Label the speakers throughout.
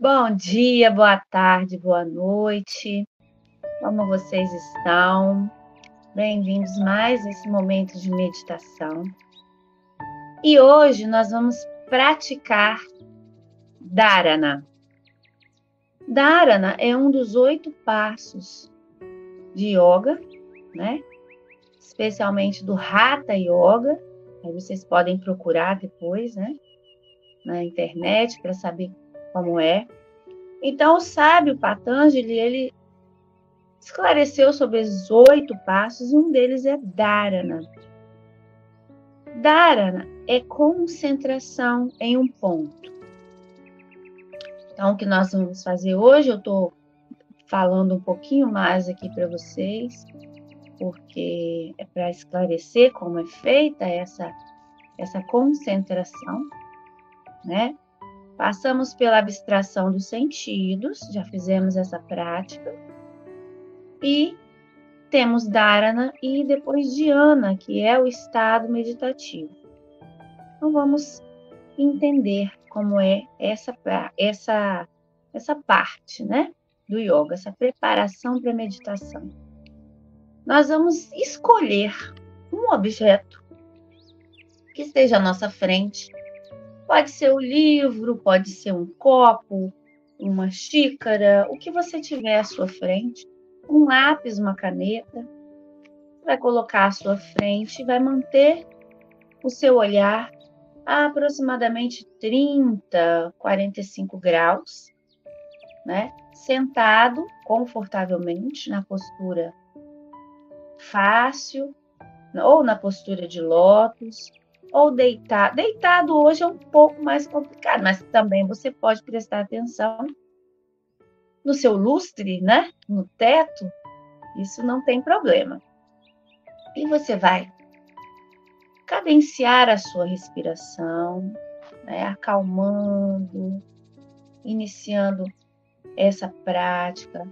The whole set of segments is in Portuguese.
Speaker 1: Bom dia, boa tarde, boa noite. Como vocês estão? Bem-vindos mais a esse momento de meditação. E hoje nós vamos praticar Dharana. Dharana é um dos oito passos de yoga, né? Especialmente do Hatha Yoga. Aí vocês podem procurar depois, né? Na internet para saber como é. Então, o sábio Patanjali, ele esclareceu sobre os oito passos, e um deles é Dharana. Dharana é concentração em um ponto. Então, o que nós vamos fazer hoje, eu estou falando um pouquinho mais aqui para vocês, porque é para esclarecer como é feita essa, essa concentração, né? Passamos pela abstração dos sentidos, já fizemos essa prática. E temos Dharana e depois Dhyana, que é o estado meditativo. Então vamos entender como é essa essa essa parte, né, do yoga, essa preparação para a meditação. Nós vamos escolher um objeto que esteja à nossa frente Pode ser o livro, pode ser um copo, uma xícara, o que você tiver à sua frente, um lápis, uma caneta. Vai colocar à sua frente vai manter o seu olhar a aproximadamente 30, 45 graus, né? Sentado confortavelmente na postura fácil ou na postura de lótus, ou deitado. Deitado hoje é um pouco mais complicado, mas também você pode prestar atenção no seu lustre, né? No teto. Isso não tem problema. E você vai cadenciar a sua respiração, né? acalmando, iniciando essa prática,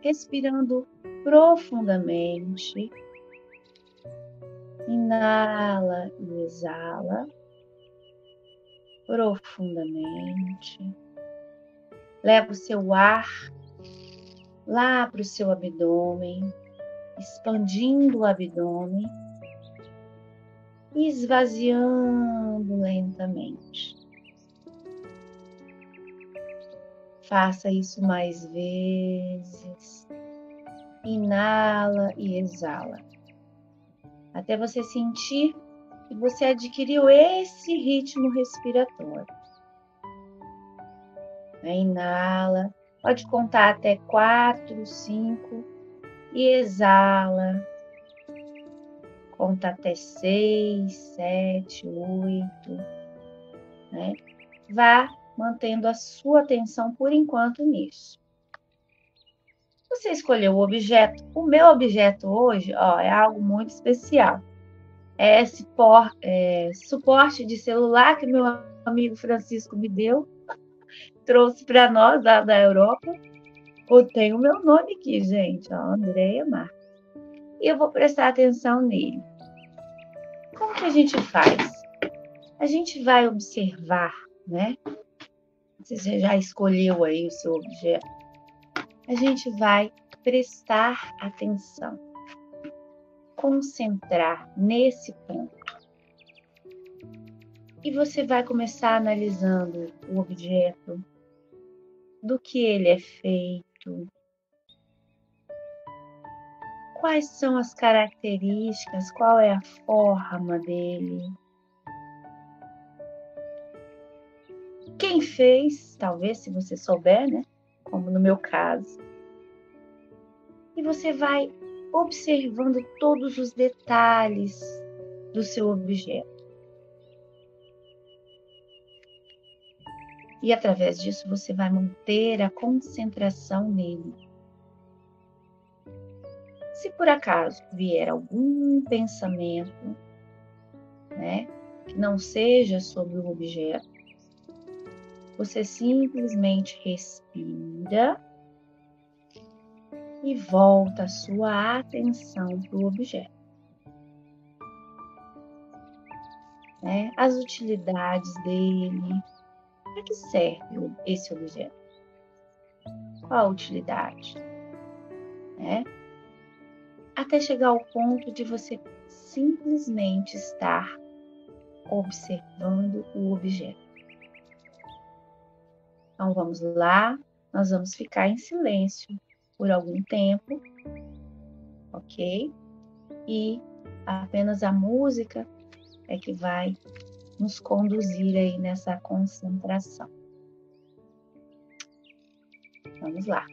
Speaker 1: respirando profundamente Inala e exala profundamente. Leva o seu ar lá para o seu abdômen, expandindo o abdômen e esvaziando lentamente. Faça isso mais vezes. Inala e exala até você sentir que você adquiriu esse ritmo respiratório. Inala, pode contar até quatro, cinco e exala. Conta até seis, sete, oito. Né? Vá mantendo a sua atenção por enquanto nisso. Você escolheu o objeto. O meu objeto hoje ó, é algo muito especial. É esse por, é, suporte de celular que meu amigo Francisco me deu, trouxe para nós da, da Europa. Eu tenho o meu nome aqui, gente, ó, Andréia Marques. E eu vou prestar atenção nele. Como que a gente faz? A gente vai observar, né? Você já escolheu aí o seu objeto a gente vai prestar atenção, concentrar nesse ponto. E você vai começar analisando o objeto, do que ele é feito, quais são as características, qual é a forma dele. Quem fez, talvez, se você souber, né? Como no meu caso. E você vai observando todos os detalhes do seu objeto. E através disso você vai manter a concentração nele. Se por acaso vier algum pensamento, né, que não seja sobre o objeto, você simplesmente respira e volta a sua atenção para o objeto. Né? As utilidades dele, para que serve esse objeto? Qual a utilidade? Né? Até chegar ao ponto de você simplesmente estar observando o objeto. Então vamos lá, nós vamos ficar em silêncio por algum tempo, ok? E apenas a música é que vai nos conduzir aí nessa concentração. Vamos lá.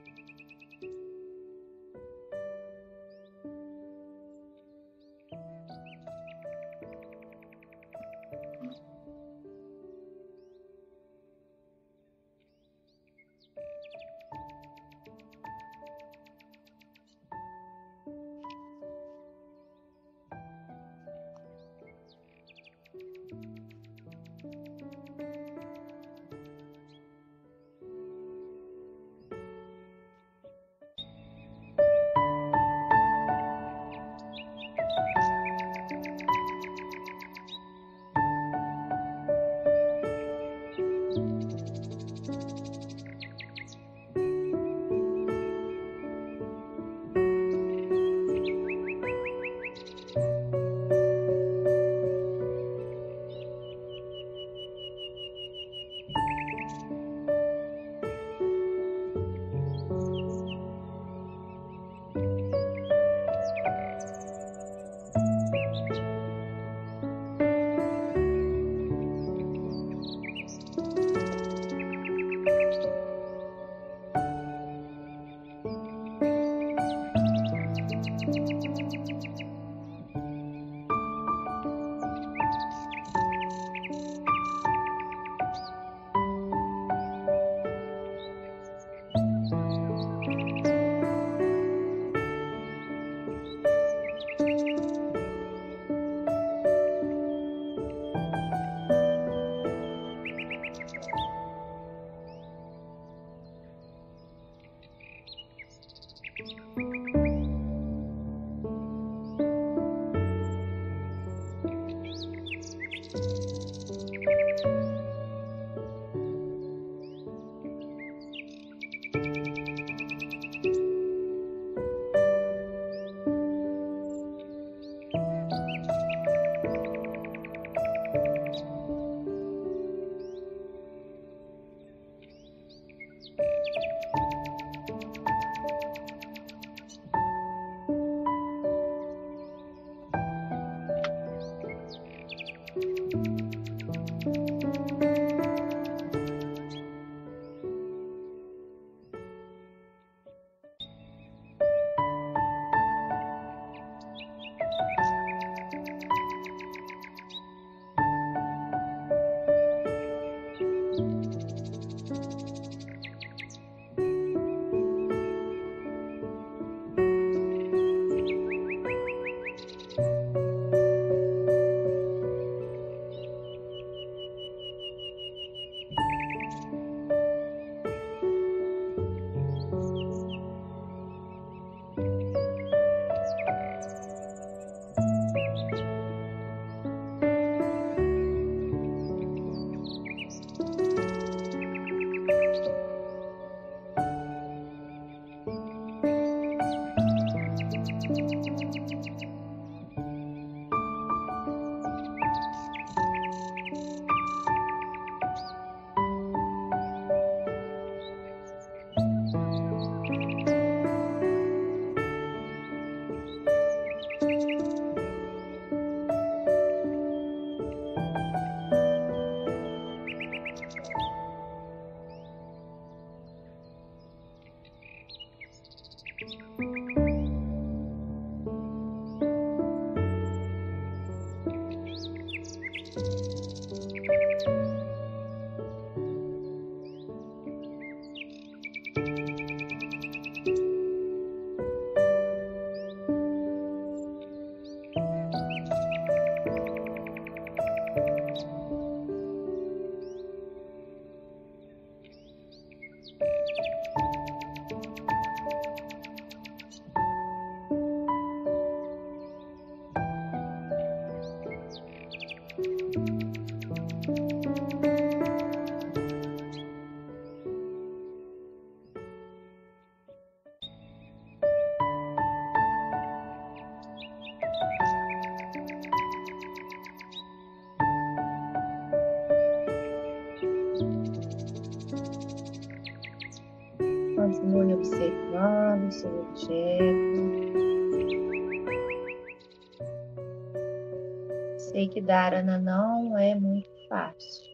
Speaker 1: Dharana não é muito fácil.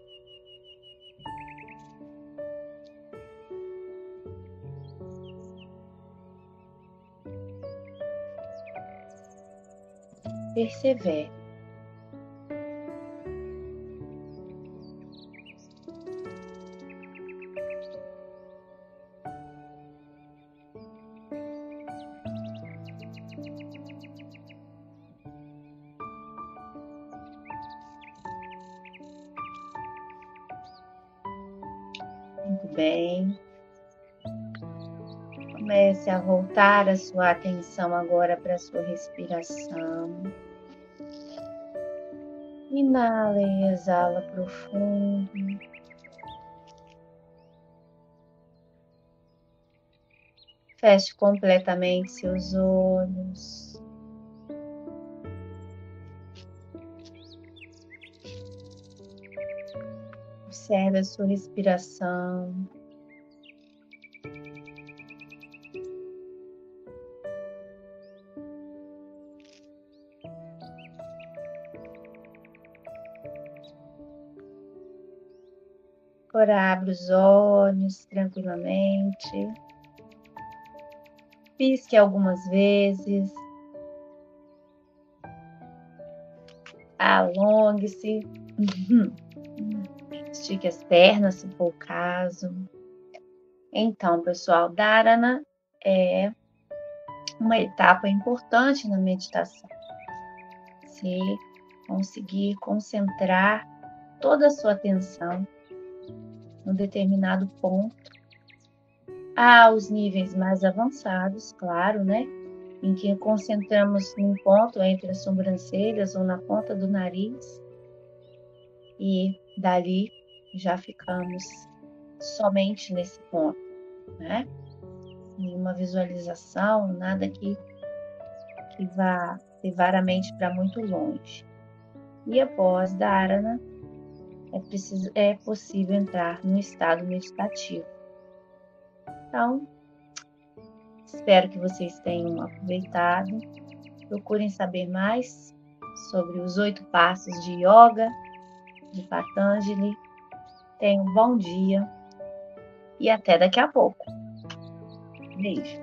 Speaker 1: Persevere. Voltar a sua atenção agora para a sua respiração. Inala e exala profundo. Feche completamente seus olhos. Observe a sua respiração. Agora abre os olhos tranquilamente. Pisque algumas vezes. Alongue-se. Estique as pernas, se for o caso. Então, pessoal, Dharana é uma etapa importante na meditação. Se conseguir concentrar toda a sua atenção num determinado ponto. Há os níveis mais avançados, claro, né? Em que concentramos num ponto entre as sobrancelhas ou na ponta do nariz. E dali já ficamos somente nesse ponto, né? Nenhuma visualização, nada que, que vá levar a mente para muito longe. E após Dharana, é, preciso, é possível entrar no estado meditativo. Então, espero que vocês tenham aproveitado. Procurem saber mais sobre os oito passos de yoga de Patanjali. Tenham um bom dia e até daqui a pouco. Beijo.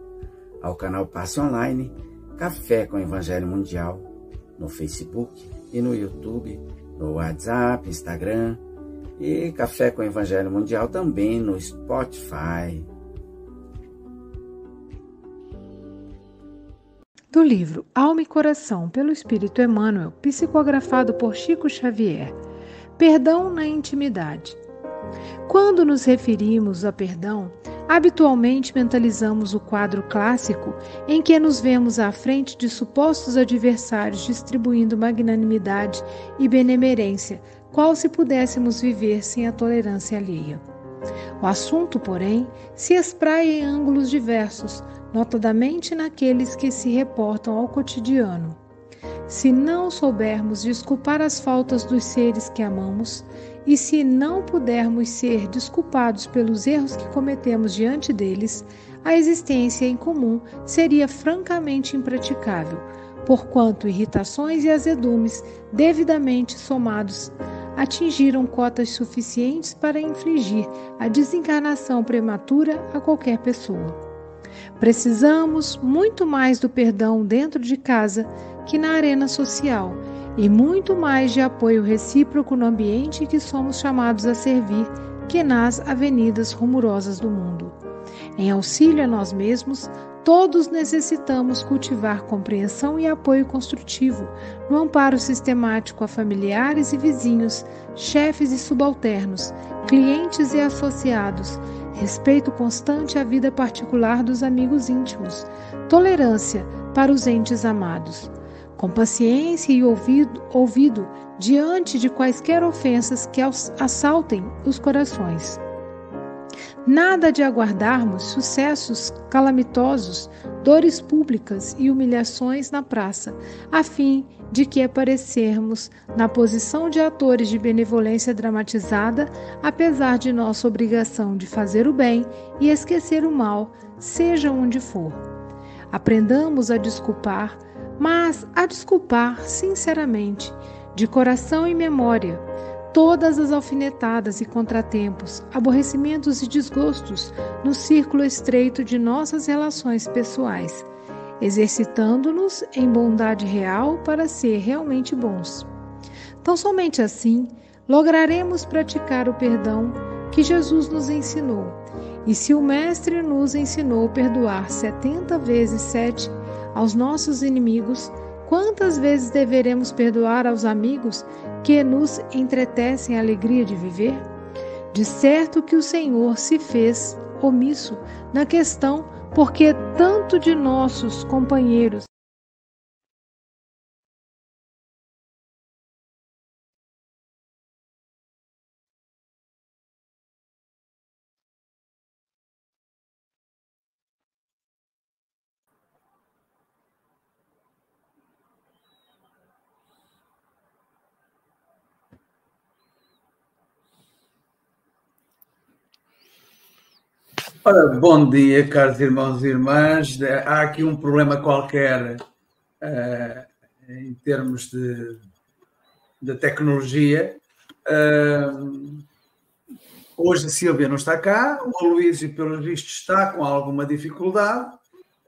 Speaker 2: ao canal Passe Online Café com Evangelho Mundial no Facebook e no YouTube, no WhatsApp, Instagram e Café com Evangelho Mundial também no Spotify.
Speaker 3: Do livro Alma e Coração, pelo Espírito Emmanuel, psicografado por Chico Xavier. Perdão na intimidade. Quando nos referimos a perdão, Habitualmente mentalizamos o quadro clássico em que nos vemos à frente de supostos adversários distribuindo magnanimidade e benemerência, qual se pudéssemos viver sem a tolerância alheia. O assunto, porém, se espraia em ângulos diversos, notadamente naqueles que se reportam ao cotidiano. Se não soubermos desculpar as faltas dos seres que amamos, e se não pudermos ser desculpados pelos erros que cometemos diante deles, a existência em comum seria francamente impraticável, porquanto irritações e azedumes, devidamente somados, atingiram cotas suficientes para infligir a desencarnação prematura a qualquer pessoa. Precisamos muito mais do perdão dentro de casa que na arena social e muito mais de apoio recíproco no ambiente que somos chamados a servir que nas avenidas rumorosas do mundo. Em auxílio a nós mesmos, Todos necessitamos cultivar compreensão e apoio construtivo no amparo sistemático a familiares e vizinhos, chefes e subalternos, clientes e associados, respeito constante à vida particular dos amigos íntimos, tolerância para os entes amados, com paciência e ouvido, ouvido diante de quaisquer ofensas que assaltem os corações. Nada de aguardarmos sucessos calamitosos, dores públicas e humilhações na praça, a fim de que aparecermos na posição de atores de benevolência dramatizada, apesar de nossa obrigação de fazer o bem e esquecer o mal, seja onde for. Aprendamos a desculpar, mas a desculpar sinceramente, de coração e memória todas as alfinetadas e contratempos, aborrecimentos e desgostos no círculo estreito de nossas relações pessoais, exercitando-nos em bondade real para ser realmente bons. Tão somente assim lograremos praticar o perdão que Jesus nos ensinou. E se o Mestre nos ensinou perdoar setenta vezes sete aos nossos inimigos, quantas vezes deveremos perdoar aos amigos que nos entretecem a alegria de viver? De certo que o Senhor se fez omisso na questão, porque tanto de nossos companheiros
Speaker 4: Ora, bom dia, caros irmãos e irmãs. Há aqui um problema qualquer uh, em termos de, de tecnologia. Uh, hoje a Silvia não está cá, o Luísio, pelo visto, está com alguma dificuldade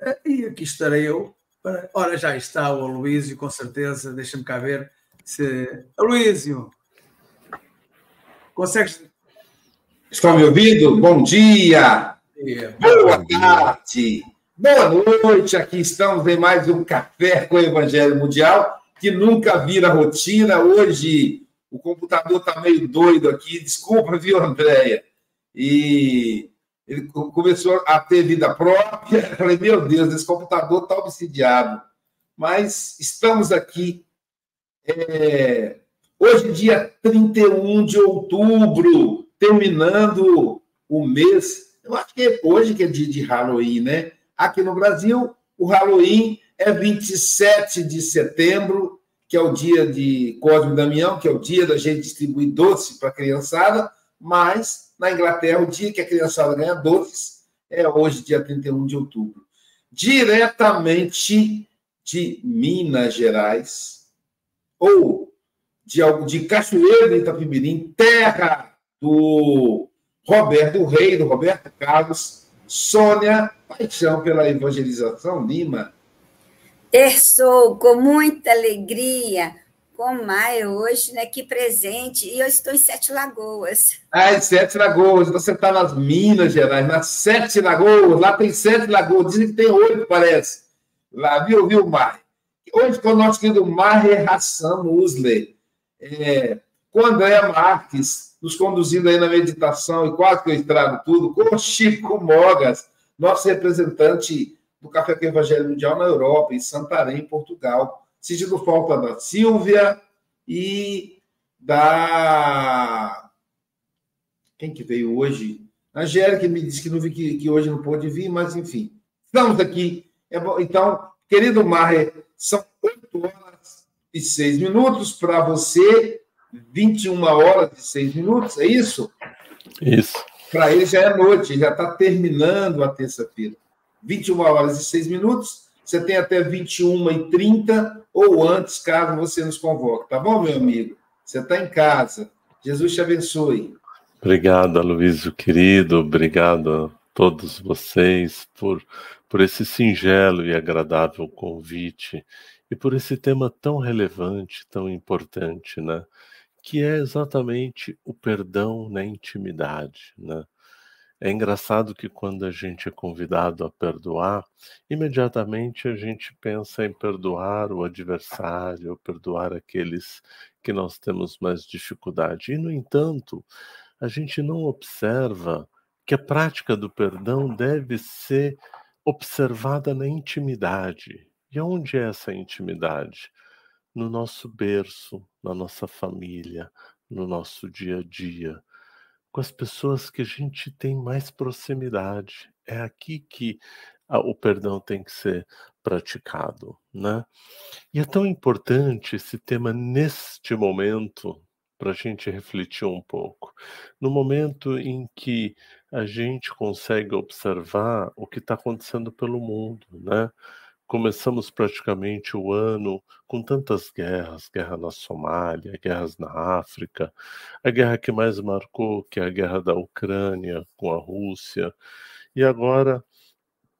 Speaker 4: uh, e aqui estarei eu. Para... Ora, já está o Luísio, com certeza. Deixa-me cá ver se. Luísio, consegues.
Speaker 5: Estão me ouvindo? Bom dia! Boa tarde, boa noite. Aqui estamos em mais um Café com o Evangelho Mundial, que nunca vira rotina. Hoje o computador está meio doido aqui. Desculpa, viu, Andréia? E ele começou a ter vida própria. Eu falei, meu Deus, esse computador está obsidiado. Mas estamos aqui. É... Hoje, dia 31 de outubro, terminando o mês eu acho que hoje que é dia de Halloween, né? Aqui no Brasil, o Halloween é 27 de setembro, que é o dia de Cosme Damião, que é o dia da gente distribuir doce para a criançada, mas na Inglaterra, o dia que a criançada ganha doces é hoje, dia 31 de outubro. Diretamente de Minas Gerais, ou de, de Cachoeira de Itapimirim, terra do Roberto Rei, do Roberto Carlos, Sônia, paixão pela evangelização, Lima.
Speaker 6: Terçou com muita alegria com Maia hoje, né? Que presente. E eu estou em Sete Lagoas.
Speaker 5: Ah, em Sete Lagoas. Você está nas Minas Gerais, nas Sete Lagoas. Lá tem Sete Lagoas. Dizem que tem oito, parece. Lá, viu, viu, Mar? Hoje com o nosso querido Maher Hassan Musler. É, com André Marques, nos conduzindo aí na meditação, e quase que eu estrago tudo, com Chico Mogas, nosso representante do Café com Evangelho Mundial na Europa, em Santarém, Portugal. Sentindo falta da Silvia e da. Quem que veio hoje? Angélica me disse que, não vi, que, que hoje não pôde vir, mas enfim. Estamos aqui. É bom, então, querido Marre, são 8 horas e 6 minutos para você 21 horas e 6 minutos, é isso?
Speaker 7: Isso.
Speaker 5: Para ele já é noite, já está terminando a terça-feira. 21 horas e 6 minutos, você tem até 21 e 30 ou antes, caso você nos convoque, tá bom, meu amigo? Você está em casa. Jesus te abençoe.
Speaker 7: Obrigado, Aloysio, querido. Obrigado a todos vocês por, por esse singelo e agradável convite e por esse tema tão relevante, tão importante, né? Que é exatamente o perdão na intimidade. Né? É engraçado que quando a gente é convidado a perdoar, imediatamente a gente pensa em perdoar o adversário, perdoar aqueles que nós temos mais dificuldade. E, no entanto, a gente não observa que a prática do perdão deve ser observada na intimidade. E onde é essa intimidade? No nosso berço, na nossa família, no nosso dia a dia com as pessoas que a gente tem mais proximidade. É aqui que a, o perdão tem que ser praticado, né? E é tão importante esse tema neste momento para a gente refletir um pouco. No momento em que a gente consegue observar o que está acontecendo pelo mundo, né? Começamos praticamente o ano com tantas guerras, guerra na Somália, guerras na África, a guerra que mais marcou, que é a guerra da Ucrânia com a Rússia, e agora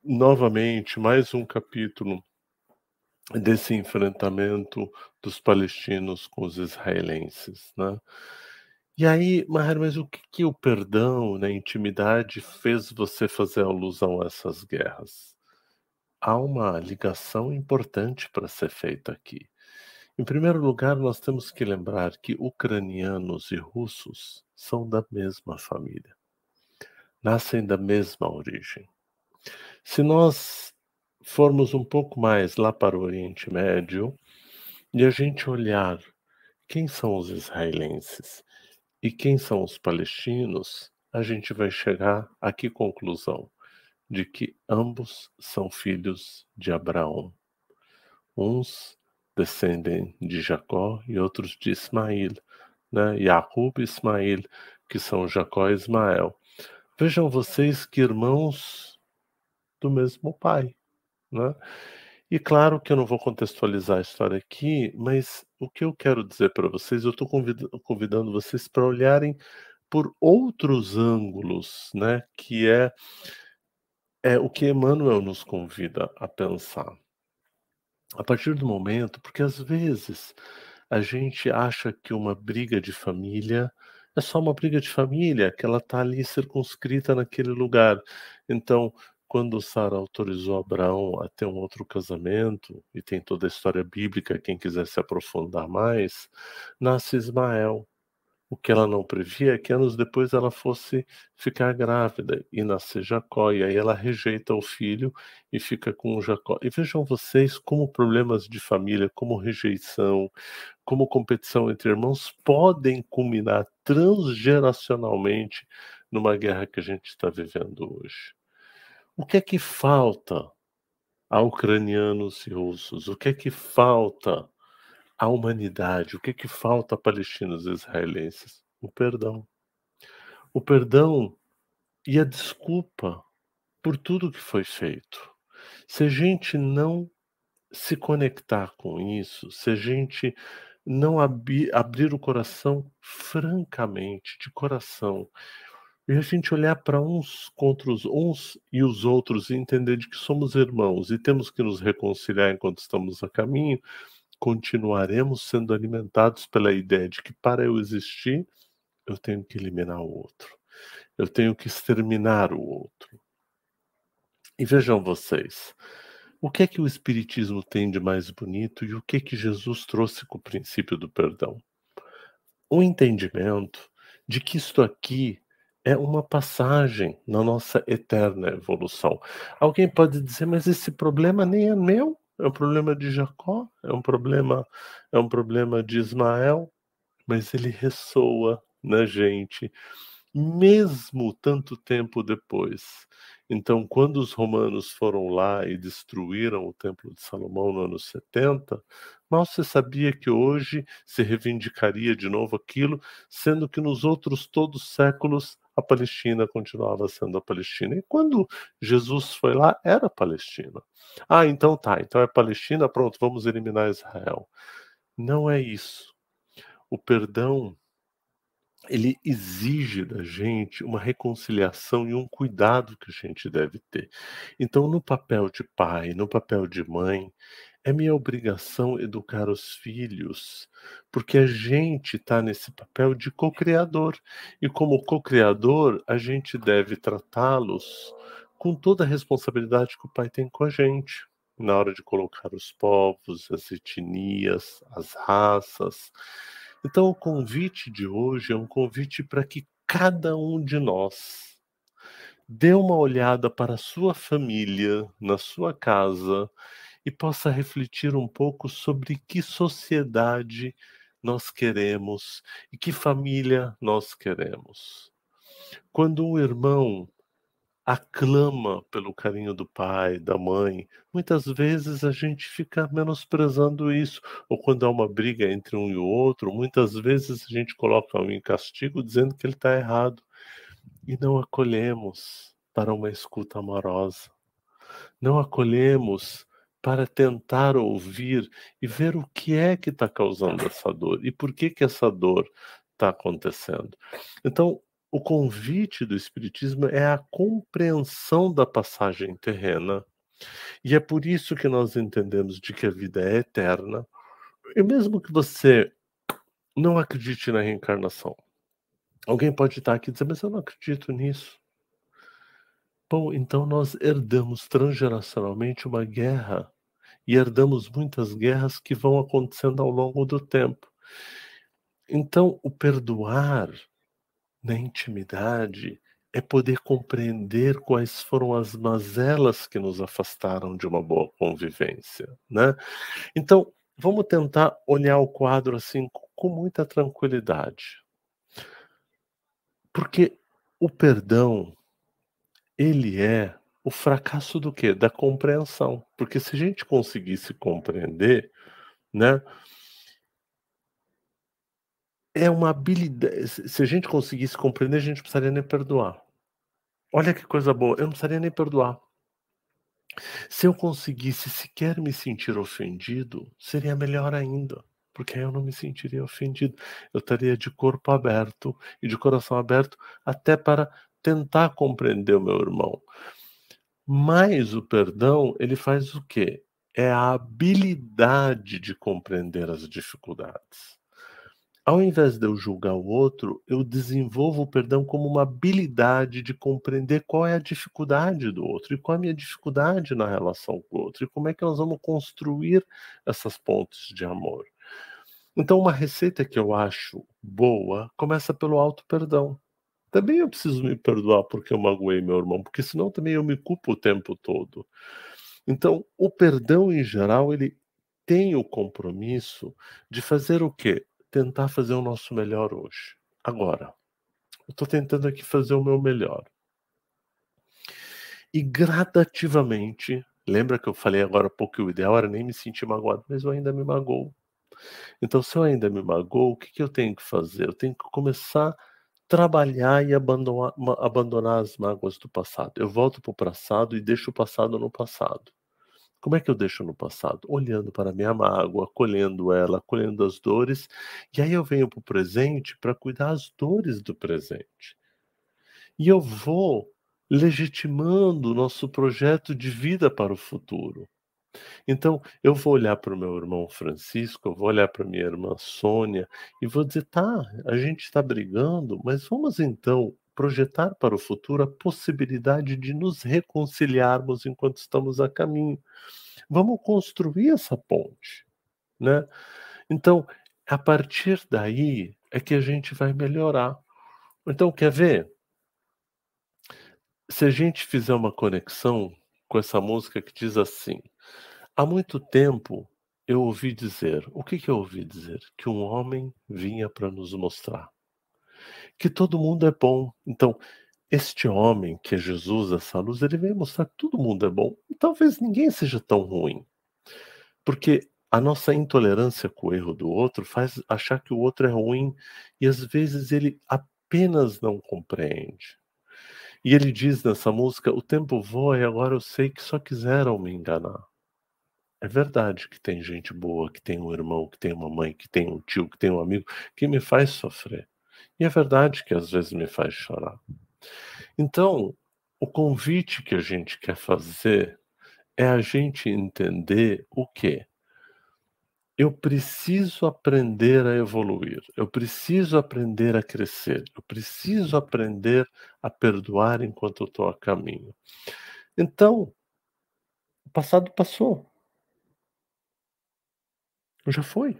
Speaker 7: novamente mais um capítulo desse enfrentamento dos palestinos com os israelenses, né? E aí, Maher, mas o que, que o perdão na intimidade fez você fazer alusão a essas guerras? Há uma ligação importante para ser feita aqui. Em primeiro lugar, nós temos que lembrar que ucranianos e russos são da mesma família, nascem da mesma origem. Se nós formos um pouco mais lá para o Oriente Médio e a gente olhar quem são os israelenses e quem são os palestinos, a gente vai chegar a que conclusão? De que ambos são filhos de Abraão. Uns descendem de Jacó e outros de Ismael, né? Jacob e Ismael, que são Jacó e Ismael. Vejam vocês que irmãos do mesmo pai, né? E claro que eu não vou contextualizar a história aqui, mas o que eu quero dizer para vocês, eu estou convidando, vocês para olharem por outros ângulos, né? Que é é o que Emmanuel nos convida a pensar. A partir do momento, porque às vezes a gente acha que uma briga de família é só uma briga de família, que ela está ali circunscrita naquele lugar. Então, quando Sara autorizou Abraão a ter um outro casamento, e tem toda a história bíblica, quem quiser se aprofundar mais, nasce Ismael. O que ela não previa é que anos depois ela fosse ficar grávida e nascer Jacó, e aí ela rejeita o filho e fica com o Jacó. E vejam vocês como problemas de família, como rejeição, como competição entre irmãos podem culminar transgeracionalmente numa guerra que a gente está vivendo hoje. O que é que falta a ucranianos e russos? O que é que falta a humanidade. O que, que falta a palestinos e israelenses? O perdão. O perdão e a desculpa por tudo que foi feito. Se a gente não se conectar com isso, se a gente não abrir, abrir o coração francamente, de coração, e a gente olhar para uns contra os uns e os outros e entender de que somos irmãos e temos que nos reconciliar enquanto estamos a caminho, continuaremos sendo alimentados pela ideia de que para eu existir, eu tenho que eliminar o outro. Eu tenho que exterminar o outro. E vejam vocês, o que é que o Espiritismo tem de mais bonito e o que é que Jesus trouxe com o princípio do perdão? O entendimento de que isto aqui é uma passagem na nossa eterna evolução. Alguém pode dizer, mas esse problema nem é meu é um problema de Jacó, é um problema, é um problema de Ismael, mas ele ressoa na gente, mesmo tanto tempo depois. Então, quando os romanos foram lá e destruíram o Templo de Salomão no ano 70, mal se sabia que hoje se reivindicaria de novo aquilo, sendo que nos outros todos os séculos a Palestina continuava sendo a Palestina. E quando Jesus foi lá, era Palestina. Ah, então tá, então é Palestina, pronto, vamos eliminar Israel. Não é isso. O perdão ele exige da gente uma reconciliação e um cuidado que a gente deve ter. Então, no papel de pai, no papel de mãe, é minha obrigação educar os filhos, porque a gente está nesse papel de co-criador. E como co-criador, a gente deve tratá-los com toda a responsabilidade que o pai tem com a gente, na hora de colocar os povos, as etnias, as raças. Então, o convite de hoje é um convite para que cada um de nós dê uma olhada para a sua família, na sua casa, e possa refletir um pouco sobre que sociedade nós queremos e que família nós queremos. Quando um irmão aclama pelo carinho do pai, da mãe, muitas vezes a gente fica menosprezando isso. Ou quando há uma briga entre um e o outro, muitas vezes a gente coloca um em castigo dizendo que ele está errado e não acolhemos para uma escuta amorosa. Não acolhemos para tentar ouvir e ver o que é que está causando essa dor e por que que essa dor está acontecendo. Então, o convite do Espiritismo é a compreensão da passagem terrena, e é por isso que nós entendemos de que a vida é eterna, e mesmo que você não acredite na reencarnação, alguém pode estar aqui e dizer, mas eu não acredito nisso. Bom, então nós herdamos transgeracionalmente uma guerra e herdamos muitas guerras que vão acontecendo ao longo do tempo. Então, o perdoar na intimidade é poder compreender quais foram as mazelas que nos afastaram de uma boa convivência, né? Então, vamos tentar olhar o quadro assim com muita tranquilidade. Porque o perdão ele é o fracasso do quê? Da compreensão. Porque se a gente conseguisse compreender, né? É uma habilidade. Se a gente conseguisse compreender, a gente não precisaria nem perdoar. Olha que coisa boa, eu não precisaria nem perdoar. Se eu conseguisse sequer me sentir ofendido, seria melhor ainda, porque aí eu não me sentiria ofendido. Eu estaria de corpo aberto e de coração aberto até para tentar compreender o meu irmão. Mas o perdão, ele faz o quê? É a habilidade de compreender as dificuldades. Ao invés de eu julgar o outro, eu desenvolvo o perdão como uma habilidade de compreender qual é a dificuldade do outro e qual é a minha dificuldade na relação com o outro e como é que nós vamos construir essas pontes de amor. Então, uma receita que eu acho boa começa pelo auto perdão também eu preciso me perdoar porque eu magoei meu irmão, porque senão também eu me culpo o tempo todo. Então, o perdão em geral, ele tem o compromisso de fazer o quê? Tentar fazer o nosso melhor hoje. Agora, eu estou tentando aqui fazer o meu melhor. E gradativamente, lembra que eu falei agora há pouco que o ideal era nem me sentir magoado, mas eu ainda me magoo. Então, se eu ainda me magoo, o que, que eu tenho que fazer? Eu tenho que começar trabalhar e abandonar, abandonar as mágoas do passado. Eu volto para o passado e deixo o passado no passado. Como é que eu deixo no passado? Olhando para a minha mágoa, acolhendo ela, acolhendo as dores, e aí eu venho para o presente para cuidar as dores do presente. E eu vou legitimando o nosso projeto de vida para o futuro. Então, eu vou olhar para o meu irmão Francisco, eu vou olhar para minha irmã Sônia e vou dizer: tá, a gente está brigando, mas vamos então projetar para o futuro a possibilidade de nos reconciliarmos enquanto estamos a caminho. Vamos construir essa ponte, né? Então, a partir daí é que a gente vai melhorar. Então, quer ver? Se a gente fizer uma conexão com essa música que diz assim: Há muito tempo eu ouvi dizer, o que, que eu ouvi dizer? Que um homem vinha para nos mostrar que todo mundo é bom. Então, este homem, que é Jesus, essa luz, ele veio mostrar que todo mundo é bom. E talvez ninguém seja tão ruim. Porque a nossa intolerância com o erro do outro faz achar que o outro é ruim e às vezes ele apenas não compreende. E ele diz nessa música: O tempo voa e agora eu sei que só quiseram me enganar. É verdade que tem gente boa, que tem um irmão, que tem uma mãe, que tem um tio, que tem um amigo, que me faz sofrer. E é verdade que às vezes me faz chorar. Então, o convite que a gente quer fazer é a gente entender o quê? eu preciso aprender a evoluir, eu preciso aprender a crescer, eu preciso aprender a perdoar enquanto eu estou a caminho. Então, o passado passou. Já foi.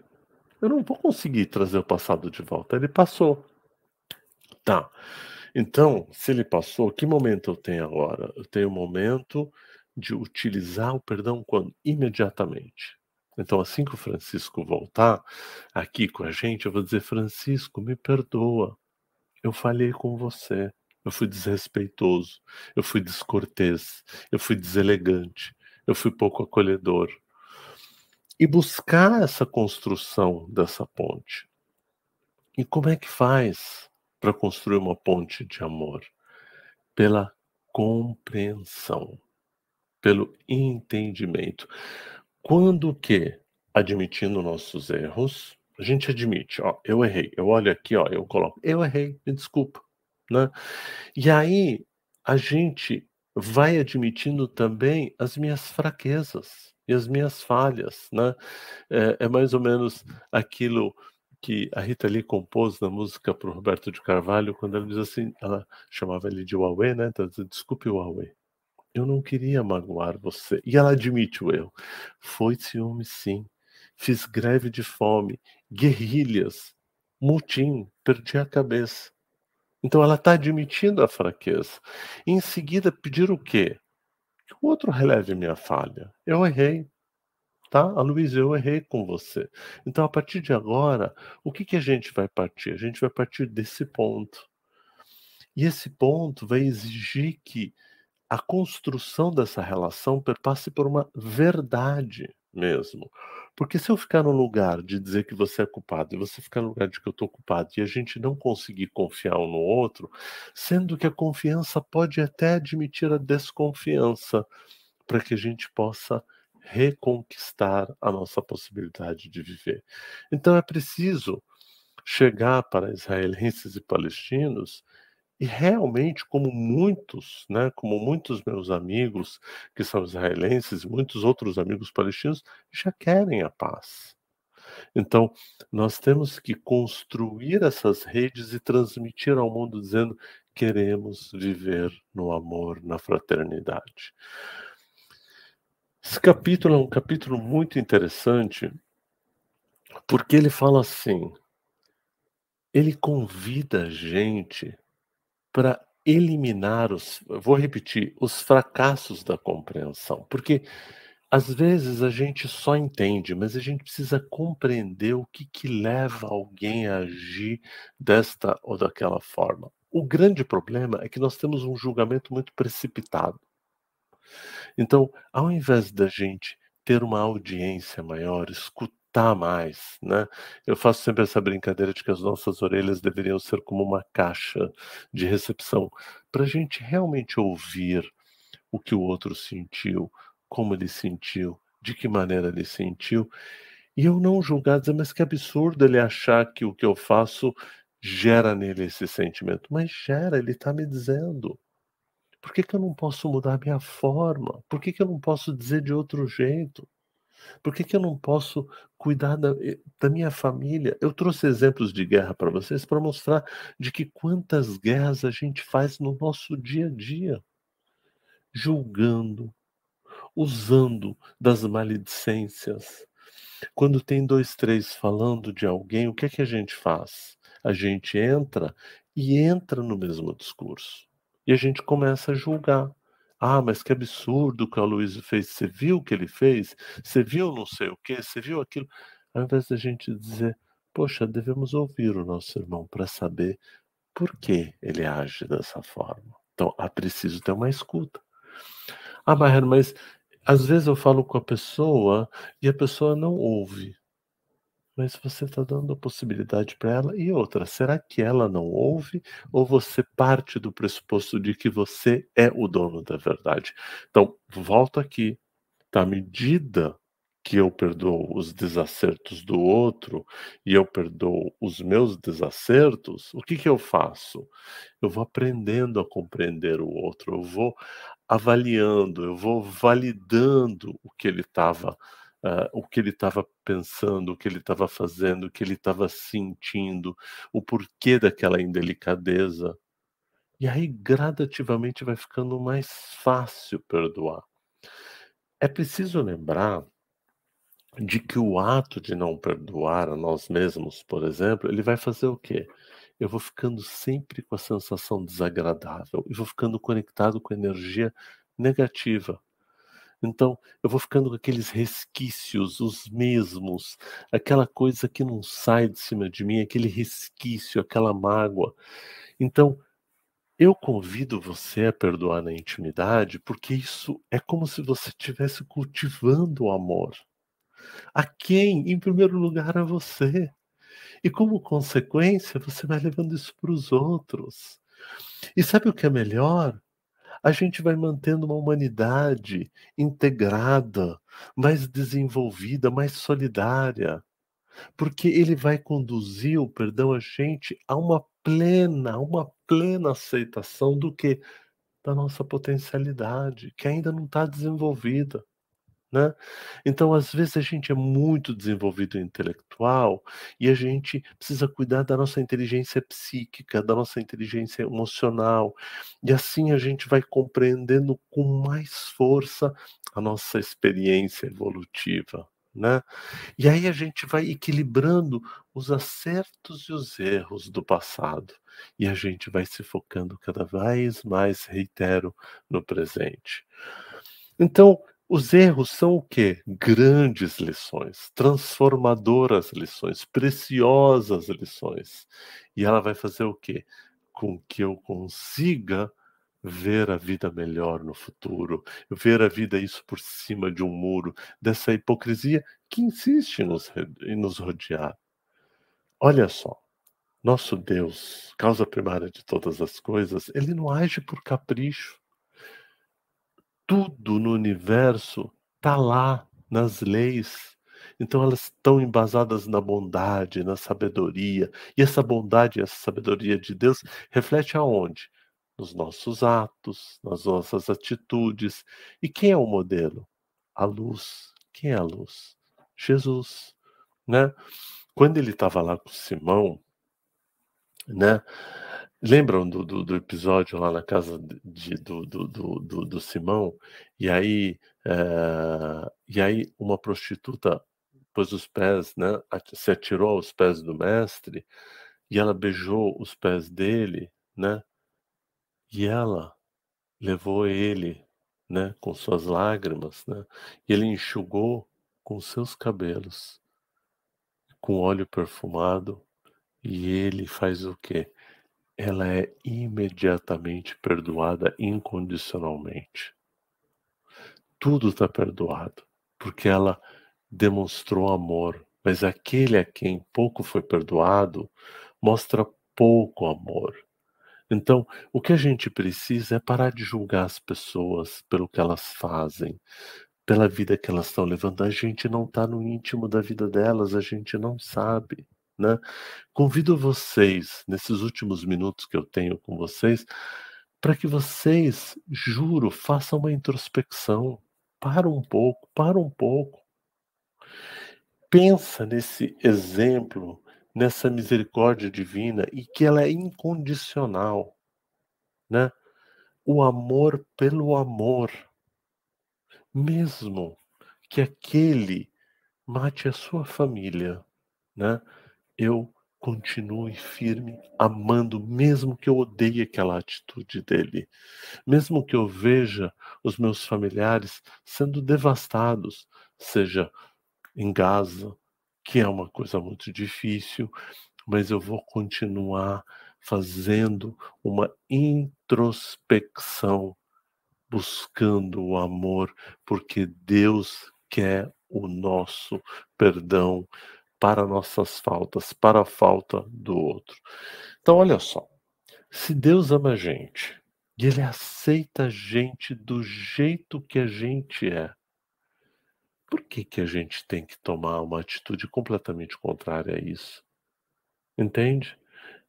Speaker 7: Eu não vou conseguir trazer o passado de volta. Ele passou. Tá. Então, se ele passou, que momento eu tenho agora? Eu tenho o momento de utilizar o perdão quando? Imediatamente. Então, assim que o Francisco voltar aqui com a gente, eu vou dizer: Francisco, me perdoa. Eu falhei com você. Eu fui desrespeitoso. Eu fui descortês. Eu fui deselegante. Eu fui pouco acolhedor. E buscar essa construção dessa ponte. E como é que faz para construir uma ponte de amor? Pela compreensão, pelo entendimento. Quando que, admitindo nossos erros, a gente admite, ó, eu errei, eu olho aqui, ó, eu coloco, eu errei, me desculpa, né? E aí a gente vai admitindo também as minhas fraquezas e as minhas falhas, né? É, é mais ou menos aquilo que a Rita Lee compôs na música para o Roberto de Carvalho, quando ela diz assim, ela chamava ele de Huawei, né? Então, desculpe o Huawei, eu não queria magoar você. E ela admite o erro. Foi ciúme, sim. Fiz greve de fome, guerrilhas, mutim, perdi a cabeça. Então ela está admitindo a fraqueza. Em seguida, pedir o quê? O outro releve minha falha. Eu errei. Tá? A Luísa, eu errei com você. Então, a partir de agora, o que, que a gente vai partir? A gente vai partir desse ponto. E esse ponto vai exigir que a construção dessa relação perpasse por uma verdade mesmo. Porque se eu ficar no lugar de dizer que você é culpado e você ficar no lugar de que eu estou culpado e a gente não conseguir confiar um no outro, sendo que a confiança pode até admitir a desconfiança, para que a gente possa reconquistar a nossa possibilidade de viver. Então é preciso chegar para israelenses e palestinos e realmente, como muitos, né, como muitos meus amigos que são israelenses, muitos outros amigos palestinos já querem a paz. Então, nós temos que construir essas redes e transmitir ao mundo dizendo: queremos viver no amor, na fraternidade. Esse capítulo é um capítulo muito interessante, porque ele fala assim: ele convida a gente para eliminar os, vou repetir, os fracassos da compreensão, porque às vezes a gente só entende, mas a gente precisa compreender o que, que leva alguém a agir desta ou daquela forma. O grande problema é que nós temos um julgamento muito precipitado. Então, ao invés da gente ter uma audiência maior, escutar escutar mais, né? Eu faço sempre essa brincadeira de que as nossas orelhas deveriam ser como uma caixa de recepção para a gente realmente ouvir o que o outro sentiu, como ele sentiu, de que maneira ele sentiu, e eu não julgar, dizer, mas que absurdo ele achar que o que eu faço gera nele esse sentimento. Mas gera, ele está me dizendo. Por que, que eu não posso mudar minha forma? Por que, que eu não posso dizer de outro jeito? Por que, que eu não posso cuidar da, eh, da minha família? Eu trouxe exemplos de guerra para vocês para mostrar de que quantas guerras a gente faz no nosso dia a dia, julgando, usando das maledicências. Quando tem dois, três falando de alguém, o que é que a gente faz? A gente entra e entra no mesmo discurso. E a gente começa a julgar. Ah, mas que absurdo que o Aloysio fez. Você viu o que ele fez? Você viu não sei o quê? Você viu aquilo? Ao invés da gente dizer, poxa, devemos ouvir o nosso irmão para saber por que ele age dessa forma. Então, é preciso ter uma escuta. Ah, Barreiro, mas às vezes eu falo com a pessoa e a pessoa não ouve mas você está dando a possibilidade para ela. E outra, será que ela não ouve ou você parte do pressuposto de que você é o dono da verdade? Então, volto aqui. Tá? À medida que eu perdoo os desacertos do outro e eu perdoo os meus desacertos, o que, que eu faço? Eu vou aprendendo a compreender o outro, eu vou avaliando, eu vou validando o que ele estava uh, o que ele estava pensando, o que ele estava fazendo, o que ele estava sentindo, o porquê daquela indelicadeza. E aí, gradativamente, vai ficando mais fácil perdoar. É preciso lembrar de que o ato de não perdoar a nós mesmos, por exemplo, ele vai fazer o quê? Eu vou ficando sempre com a sensação desagradável e vou ficando conectado com energia negativa. Então, eu vou ficando com aqueles resquícios, os mesmos, aquela coisa que não sai de cima de mim, aquele resquício, aquela mágoa. Então, eu convido você a perdoar na intimidade, porque isso é como se você estivesse cultivando o amor. A quem? Em primeiro lugar, a você. E como consequência, você vai levando isso para os outros. E sabe o que é melhor? A gente vai mantendo uma humanidade integrada, mais desenvolvida, mais solidária. Porque ele vai conduzir o perdão a gente a uma plena, uma plena aceitação do que? Da nossa potencialidade, que ainda não está desenvolvida. Né? Então, às vezes, a gente é muito desenvolvido intelectual e a gente precisa cuidar da nossa inteligência psíquica, da nossa inteligência emocional, e assim a gente vai compreendendo com mais força a nossa experiência evolutiva. Né? E aí a gente vai equilibrando os acertos e os erros do passado e a gente vai se focando cada vez mais, reitero, no presente. Então, os erros são o quê? Grandes lições, transformadoras lições, preciosas lições. E ela vai fazer o quê? Com que eu consiga ver a vida melhor no futuro, ver a vida isso por cima de um muro, dessa hipocrisia que insiste em nos, em nos rodear. Olha só, nosso Deus, causa primária de todas as coisas, ele não age por capricho tudo no universo está lá nas leis. Então elas estão embasadas na bondade, na sabedoria. E essa bondade essa sabedoria de Deus reflete aonde? Nos nossos atos, nas nossas atitudes. E quem é o modelo? A luz. Quem é a luz? Jesus, né? Quando ele estava lá com Simão, né? Lembram do, do, do, episódio lá na casa de, do, do, do, Simão? E aí, é, e aí uma prostituta pôs os pés, né? Se atirou aos pés do mestre e ela beijou os pés dele, né? E ela levou ele, né? Com suas lágrimas, né? E ele enxugou com seus cabelos, com óleo perfumado. E ele faz o quê? Ela é imediatamente perdoada incondicionalmente. Tudo está perdoado, porque ela demonstrou amor, mas aquele a quem pouco foi perdoado mostra pouco amor. Então, o que a gente precisa é parar de julgar as pessoas pelo que elas fazem, pela vida que elas estão levando. A gente não está no íntimo da vida delas, a gente não sabe. Né? Convido vocês, nesses últimos minutos que eu tenho com vocês, para que vocês, juro, façam uma introspecção. Para um pouco, para um pouco. Pensa nesse exemplo, nessa misericórdia divina e que ela é incondicional, né? O amor pelo amor. Mesmo que aquele mate a sua família, né? Eu continue firme, amando, mesmo que eu odeie aquela atitude dele, mesmo que eu veja os meus familiares sendo devastados, seja em Gaza, que é uma coisa muito difícil, mas eu vou continuar fazendo uma introspecção, buscando o amor, porque Deus quer o nosso perdão, para nossas faltas, para a falta do outro. Então, olha só. Se Deus ama a gente e Ele aceita a gente do jeito que a gente é, por que, que a gente tem que tomar uma atitude completamente contrária a isso? Entende?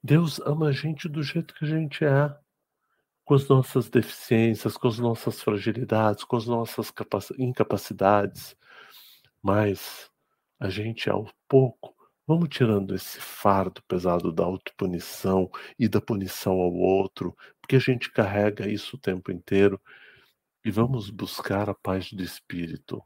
Speaker 7: Deus ama a gente do jeito que a gente é, com as nossas deficiências, com as nossas fragilidades, com as nossas incapacidades. mas a gente ao pouco vamos tirando esse fardo pesado da autopunição e da punição ao outro, porque a gente carrega isso o tempo inteiro e vamos buscar a paz de espírito.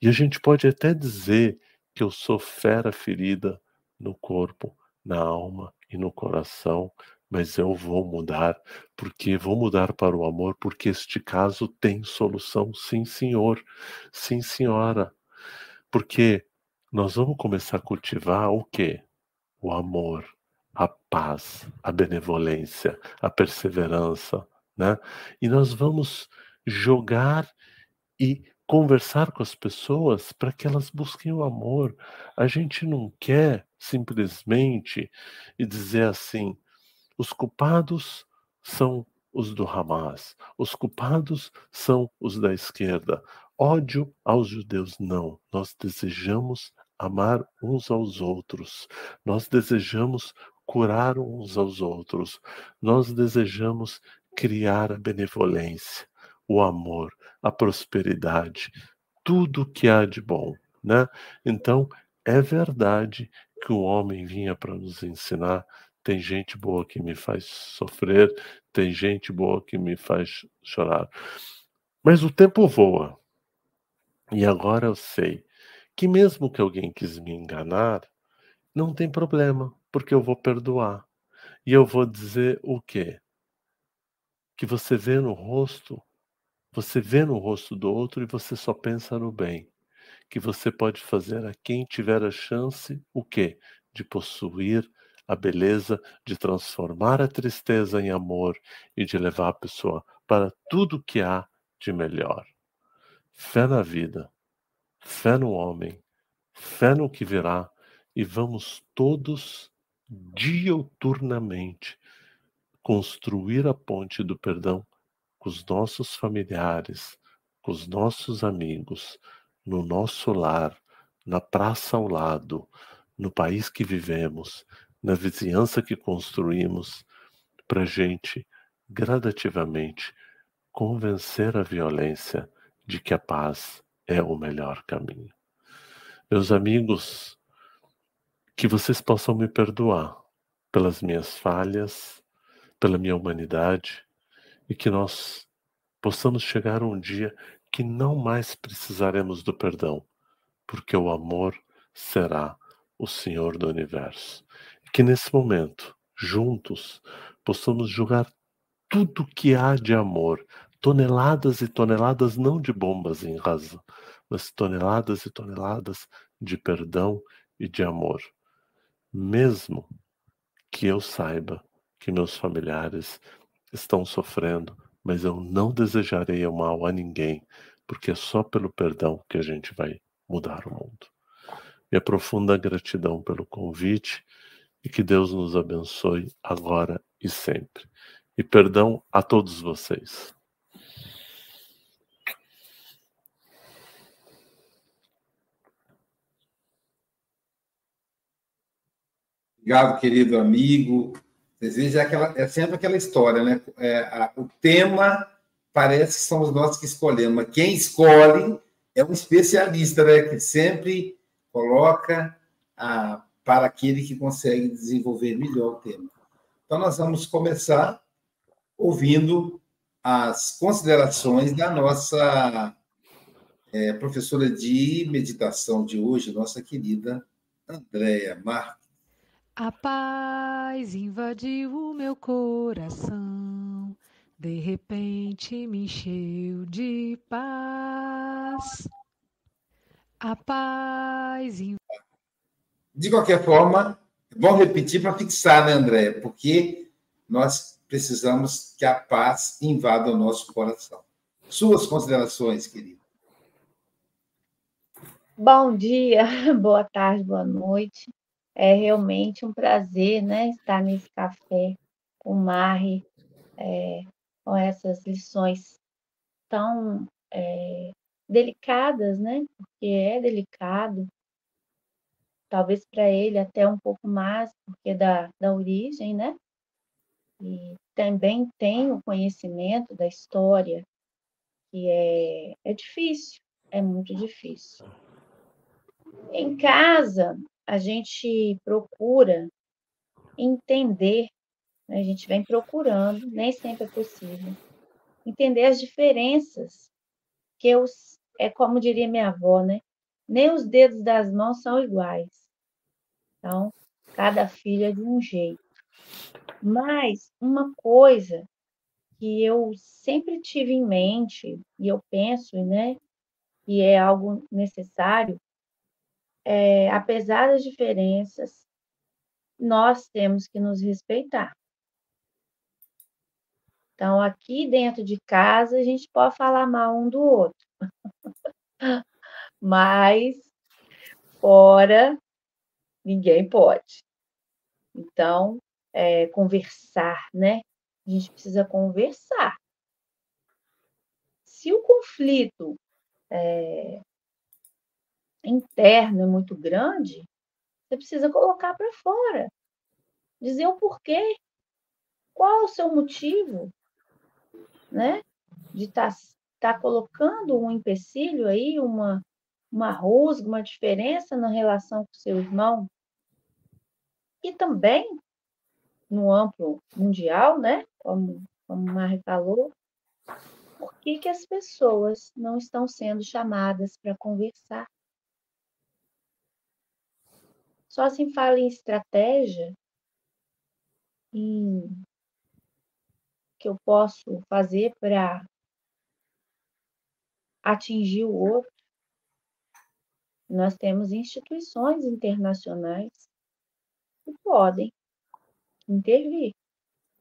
Speaker 7: E a gente pode até dizer que eu sou fera ferida no corpo, na alma e no coração, mas eu vou mudar, porque vou mudar para o amor, porque este caso tem solução, sim, senhor, sim, senhora. Porque nós vamos começar a cultivar o quê? O amor, a paz, a benevolência, a perseverança, né? E nós vamos jogar e conversar com as pessoas para que elas busquem o amor. A gente não quer simplesmente dizer assim: os culpados são os do Hamas, os culpados são os da esquerda. Ódio aos judeus, não. Nós desejamos amar uns aos outros, nós desejamos curar uns aos outros, nós desejamos criar a benevolência, o amor, a prosperidade, tudo que há de bom, né? Então, é verdade que o homem vinha para nos ensinar. Tem gente boa que me faz sofrer, tem gente boa que me faz chorar. Mas o tempo voa. E agora eu sei que mesmo que alguém quis me enganar, não tem problema, porque eu vou perdoar. E eu vou dizer o quê? Que você vê no rosto você vê no rosto do outro e você só pensa no bem. Que você pode fazer a quem tiver a chance o quê? De possuir a beleza, de transformar a tristeza em amor e de levar a pessoa para tudo que há de melhor. Fé na vida, fé no homem, fé no que virá e vamos todos diuturnamente construir a ponte do perdão com os nossos familiares, com os nossos amigos, no nosso lar, na praça ao lado, no país que vivemos, na vizinhança que construímos, para gente gradativamente convencer a violência de que a paz é o melhor caminho. Meus amigos, que vocês possam me perdoar pelas minhas falhas, pela minha humanidade, e que nós possamos chegar um dia que não mais precisaremos do perdão, porque o amor será o Senhor do universo. E que nesse momento, juntos, possamos julgar tudo que há de amor, toneladas e toneladas não de bombas em razão, mas toneladas e toneladas de perdão e de amor. Mesmo que eu saiba que meus familiares estão sofrendo, mas eu não desejarei o mal a ninguém, porque é só pelo perdão que a gente vai mudar o mundo. Minha profunda gratidão pelo convite e que Deus nos abençoe agora e sempre. E perdão a todos vocês.
Speaker 5: Obrigado, querido amigo, Desejo é, aquela, é sempre aquela história, né? É, a, o tema parece que são os nossos que escolhemos, mas quem escolhe é um especialista, né? Que sempre coloca a, para aquele que consegue desenvolver melhor o tema. Então, nós vamos começar ouvindo as considerações da nossa é, professora de meditação de hoje, nossa querida Andréia Marques.
Speaker 3: A paz invadiu o meu coração, de repente me encheu de paz. A paz. Inv...
Speaker 5: De qualquer forma, vamos repetir para fixar, né, André? Porque nós precisamos que a paz invada o nosso coração. Suas considerações, querido.
Speaker 1: Bom dia, boa tarde, boa noite. É realmente um prazer né, estar nesse café com o Mari, é, com essas lições tão é, delicadas, né? Porque é delicado, talvez para ele até um pouco mais, porque da, da origem, né? E também tem o conhecimento da história, que é, é difícil, é muito difícil. Em casa, a gente procura entender, né? a gente vem procurando, nem sempre é possível, entender as diferenças, que os, é como diria minha avó, né? Nem os dedos das mãos são iguais. Então, cada filho é de um jeito. Mas uma coisa que eu sempre tive em mente, e eu penso, né, e é algo necessário, é, apesar das diferenças, nós temos que nos respeitar. Então, aqui dentro de casa, a gente pode falar mal um do outro. Mas fora, ninguém pode. Então, é, conversar, né? A gente precisa conversar. Se o conflito é, interno é muito grande, você precisa colocar para fora. Dizer o porquê. Qual o seu motivo, né? De estar tá, tá colocando um empecilho aí, uma, uma rusga, uma diferença na relação com seu irmão. E também, no amplo mundial, né? Como, como o Mari falou, por que, que as pessoas não estão sendo chamadas para conversar? Só se fala em estratégia, em que eu posso fazer para atingir o outro. Nós temos instituições internacionais que podem intervir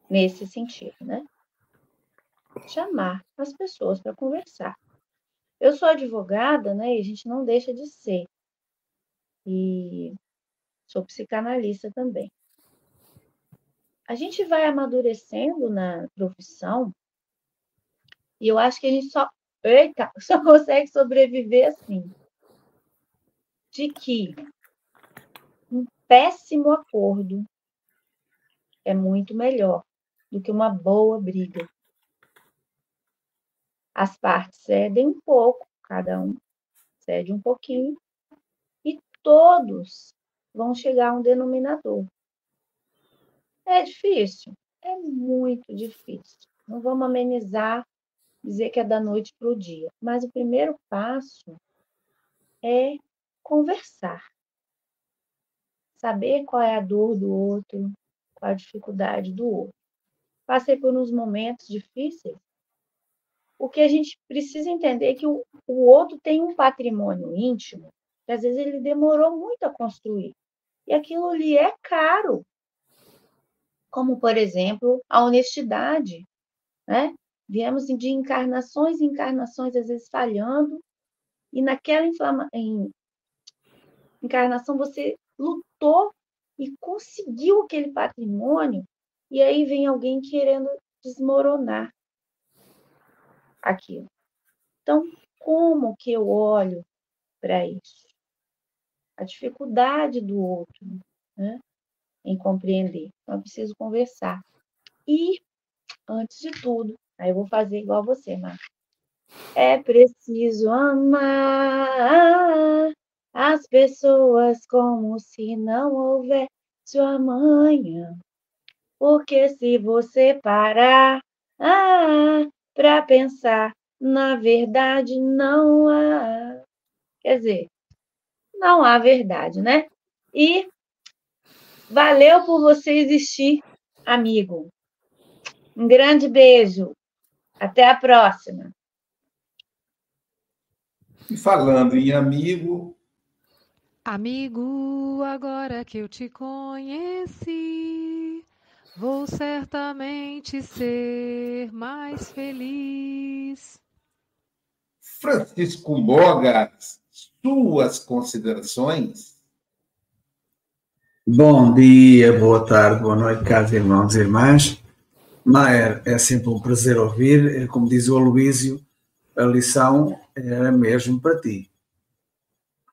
Speaker 1: nesse sentido, né? Chamar as pessoas para conversar. Eu sou advogada, né? E a gente não deixa de ser. E sou psicanalista também. A gente vai amadurecendo na profissão e eu acho que a gente só, eita, só consegue sobreviver assim. De que um péssimo acordo é muito melhor do que uma boa briga. As partes cedem um pouco, cada um cede um pouquinho, e todos vão chegar a um denominador. É difícil? É muito difícil. Não vamos amenizar, dizer que é da noite para o dia. Mas o primeiro passo é conversar. Saber qual é a dor do outro, qual a dificuldade do outro. Passei por uns momentos difíceis. O que a gente precisa entender é que o, o outro tem um patrimônio íntimo que às vezes ele demorou muito a construir. E aquilo lhe é caro. Como, por exemplo, a honestidade. Né? Viemos de encarnações e encarnações, às vezes falhando, e naquela inflama... em... encarnação você lutou e conseguiu aquele patrimônio, e aí vem alguém querendo desmoronar aquilo. Então, como que eu olho para isso? A dificuldade do outro né, em compreender. Então, eu preciso conversar. E, antes de tudo, aí eu vou fazer igual você, Marcos. É preciso amar as pessoas como se não houvesse amanhã. Porque se você parar ah, para pensar, na verdade não há. Quer dizer, não há verdade, né? E valeu por você existir, amigo. Um grande beijo. Até a próxima.
Speaker 5: E falando em amigo,
Speaker 3: Amigo, agora que eu te conheci, vou certamente ser mais feliz.
Speaker 5: Francisco Mogas, suas considerações?
Speaker 4: Bom dia, boa tarde, boa noite, caros irmãos e irmãs. Maier, é sempre um prazer ouvir. Como diz o Aloísio, a lição era mesmo para ti.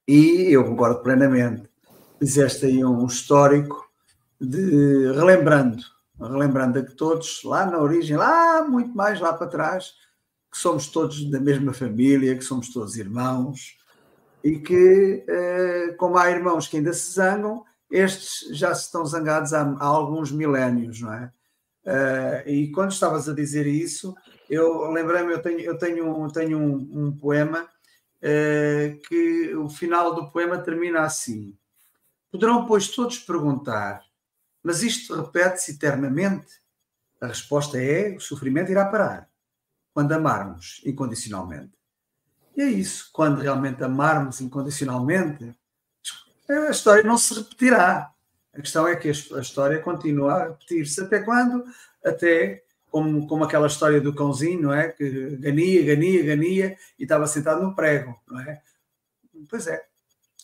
Speaker 4: E eu concordo plenamente. Fizeste aí um histórico de relembrando, relembrando que todos lá na origem, lá muito mais lá para trás, que somos todos da mesma família, que somos todos irmãos, e que, uh, como há irmãos que ainda se zangam, estes já se estão zangados há, há alguns milénios, não é? Uh, e quando estavas a dizer isso, eu lembrei-me, eu tenho, eu tenho, tenho um, um poema uh, que o final do poema termina assim. Poderão, pois, todos perguntar, mas isto repete-se eternamente? A resposta é: o sofrimento irá parar quando amarmos incondicionalmente. E é isso, quando realmente amarmos incondicionalmente, a história não se repetirá. A questão é que a história continua a repetir-se. Até quando? Até como, como aquela história do cãozinho, não é? Que gania, gania, gania e estava sentado no prego, não é? Pois é.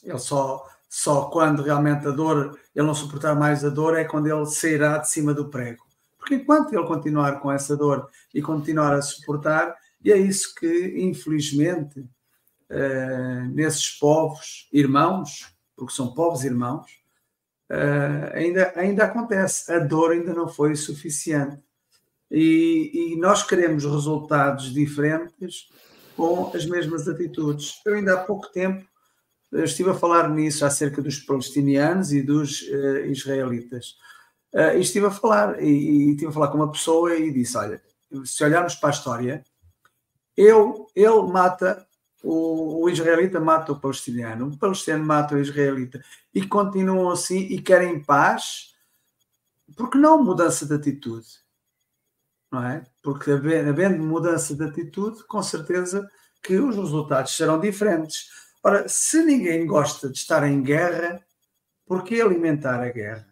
Speaker 4: Ele só, só quando realmente a dor, ele não suportar mais a dor, é quando ele sairá de cima do prego. Porque enquanto ele continuar com essa dor e continuar a suportar, e é isso que, infelizmente, uh, nesses povos irmãos, porque são povos irmãos, uh, ainda, ainda acontece. A dor ainda não foi suficiente. E, e, nós queremos resultados diferentes com as mesmas atitudes. Eu ainda há pouco tempo estive a falar nisso acerca dos palestinianos e dos uh, israelitas. Uh, e estive a falar, e, e estive a falar com uma pessoa e disse: Olha, se olharmos para a história, eu, ele mata o, o, israelita mata o palestiniano, o palestiniano mata o israelita e continuam assim e querem paz, porque não mudança de atitude? Não é? Porque havendo mudança de atitude, com certeza que os resultados serão diferentes. Ora, se ninguém gosta de estar em guerra, por que alimentar a guerra?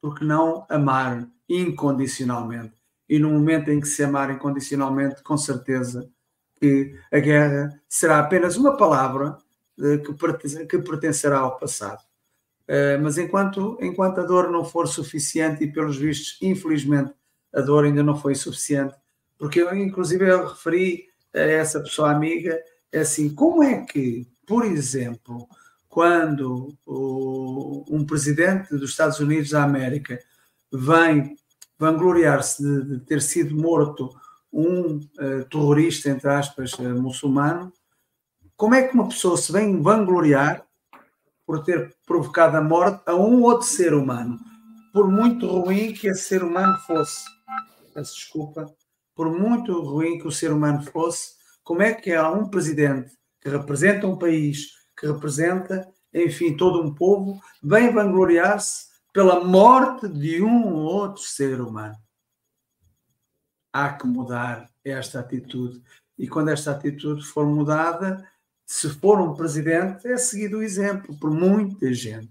Speaker 4: Porque não amar incondicionalmente? E no momento em que se amar incondicionalmente, com certeza que a guerra será apenas uma palavra eh, que pertencerá ao passado. Eh, mas enquanto, enquanto a dor não for suficiente, e pelos vistos, infelizmente, a dor ainda não foi suficiente, porque eu, inclusive, eu referi a essa pessoa amiga, é assim, como é que, por exemplo, quando o, um presidente dos Estados Unidos da América vem vangloriar-se de, de ter sido morto um uh, terrorista, entre aspas, uh, muçulmano, como é que uma pessoa se vem vangloriar por ter provocado a morte a um outro ser humano, por muito ruim que esse ser humano fosse? Peço desculpa. Por muito ruim que o ser humano fosse, como é que há um presidente que representa um país, que representa, enfim, todo um povo, vem vangloriar-se pela morte de um ou outro ser humano? há que mudar esta atitude. E quando esta atitude for mudada, se for um presidente, é seguido o exemplo por muita gente.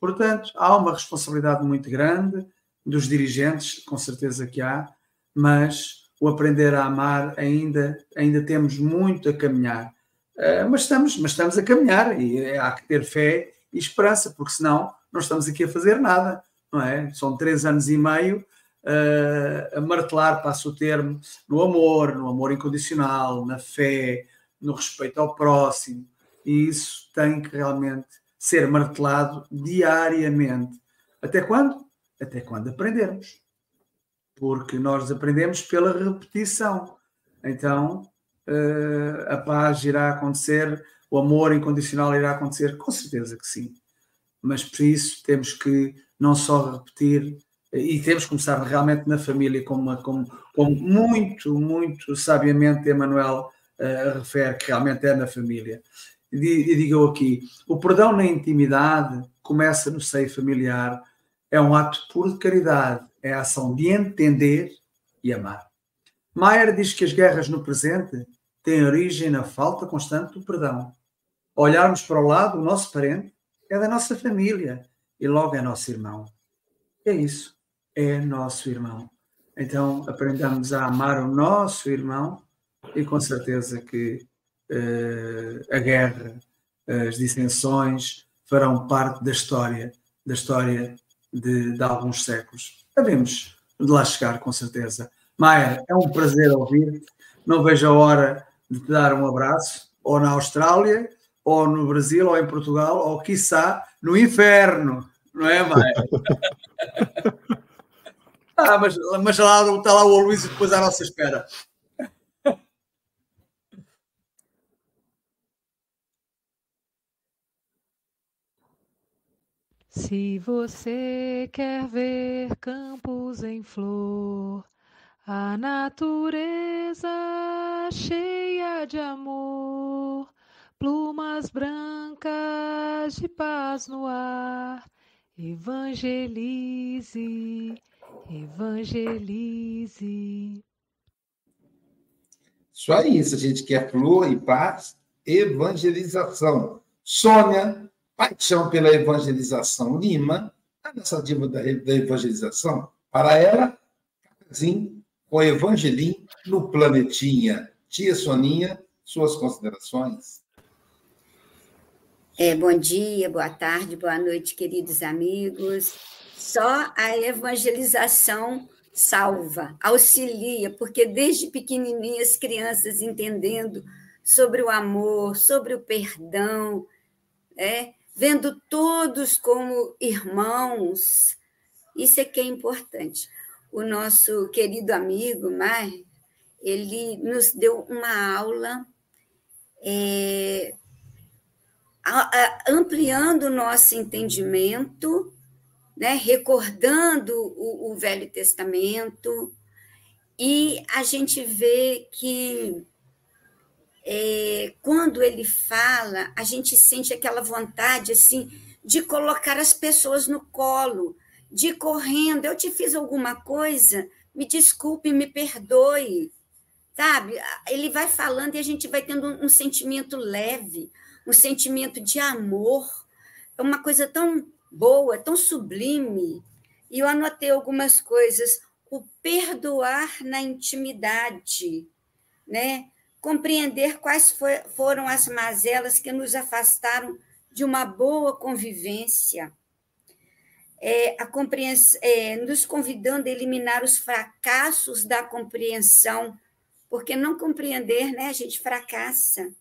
Speaker 4: Portanto, há uma responsabilidade muito grande dos dirigentes, com certeza que há, mas o aprender a amar ainda, ainda temos muito a caminhar. Uh, mas, estamos, mas estamos a caminhar e há que ter fé e esperança, porque senão não estamos aqui a fazer nada, não é? São três anos e meio uh, a martelar, passo o termo, no amor, no amor incondicional, na fé, no respeito ao próximo. E isso tem que realmente ser martelado diariamente. Até quando? Até quando aprendermos. Porque nós aprendemos pela repetição. Então, uh, a paz irá acontecer, o amor incondicional irá acontecer? Com certeza que sim. Mas por isso temos que não só repetir, e temos que começar realmente na família, como, como, como muito, muito sabiamente Emanuel uh, refere que realmente é na família. E, e digo aqui: o perdão na intimidade começa no seio familiar, é um ato puro de caridade, é a ação de entender e amar. Maier diz que as guerras no presente têm origem na falta constante do perdão. Olharmos para o lado, o nosso parente é da nossa família e logo é nosso irmão. É isso é nosso irmão. Então aprendamos a amar o nosso irmão e com certeza que uh, a guerra, as dissensões farão parte da história, da história de, de alguns séculos. Havemos de lá chegar, com certeza. Maia, é um prazer ouvir. Não vejo a hora de te dar um abraço, ou na Austrália, ou no Brasil, ou em Portugal, ou quiçá no inferno, não é, mãe? ah, mas, mas lá, está lá o Luís depois à nossa espera.
Speaker 3: Se você quer ver campos em flor, a natureza cheia de amor, plumas brancas de paz no ar, evangelize, evangelize.
Speaker 5: Só isso, a gente quer flor e paz, evangelização. Sônia, paixão pela evangelização. Lima, a nossa diva da, da evangelização. Para ela, cafezinho com evangelim no planetinha. Tia Soninha, suas considerações.
Speaker 6: É, bom dia, boa tarde, boa noite, queridos amigos. Só a evangelização salva, auxilia, porque desde pequenininhas crianças entendendo sobre o amor, sobre o perdão, é, vendo todos como irmãos, isso é que é importante. O nosso querido amigo Mar, ele nos deu uma aula é, ampliando o nosso entendimento né, recordando o, o Velho Testamento, e a gente vê que é, quando ele fala, a gente sente aquela vontade assim de colocar as pessoas no colo, de correndo. Eu te fiz alguma coisa, me desculpe, me perdoe. Sabe? Ele vai falando e a gente vai tendo um, um sentimento leve, um sentimento de amor. É uma coisa tão boa, tão sublime. E eu anotei algumas coisas. O perdoar na intimidade, né? compreender quais foi, foram as mazelas que nos afastaram de uma boa convivência, é, a compreensão, é, nos convidando a eliminar os fracassos da compreensão, porque não compreender, né, a gente fracassa.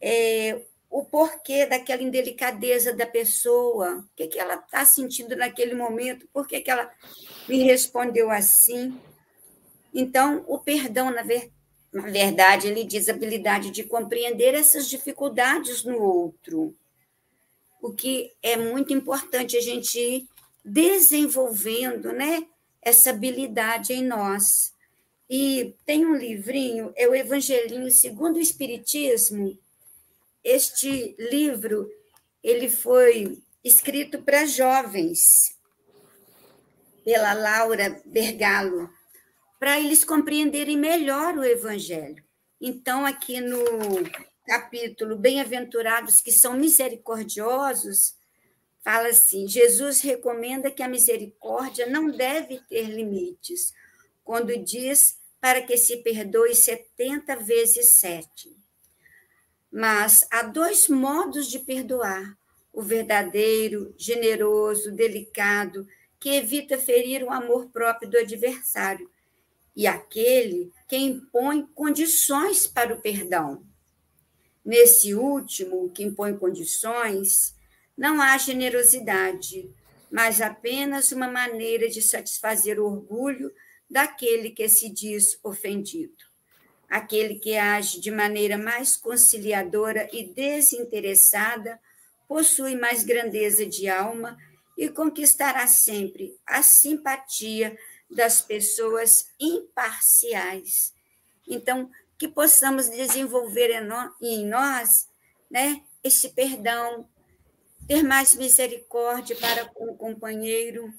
Speaker 6: É, o porquê daquela indelicadeza da pessoa, o que, que ela está sentindo naquele momento, por que, que ela me respondeu assim. Então, o perdão, na, ver, na verdade, ele diz a habilidade de compreender essas dificuldades no outro, o que é muito importante a gente ir desenvolvendo né, essa habilidade em nós. E tem um livrinho, é o Evangelinho segundo o Espiritismo, este livro ele foi escrito para jovens pela Laura Bergalo, para eles compreenderem melhor o evangelho. Então aqui no capítulo Bem-aventurados que são misericordiosos, fala assim: Jesus recomenda que a misericórdia não deve ter limites, quando diz para que se perdoe 70 vezes sete. Mas há dois modos de perdoar: o verdadeiro, generoso, delicado, que evita ferir o amor próprio do adversário, e aquele que impõe condições para o perdão. Nesse último, que impõe condições, não há generosidade, mas apenas uma maneira de satisfazer o orgulho daquele que se diz ofendido aquele que age de maneira mais conciliadora e desinteressada possui mais grandeza de alma e conquistará sempre a simpatia das pessoas imparciais. Então, que possamos desenvolver em nós né, esse perdão, ter mais misericórdia para com o companheiro,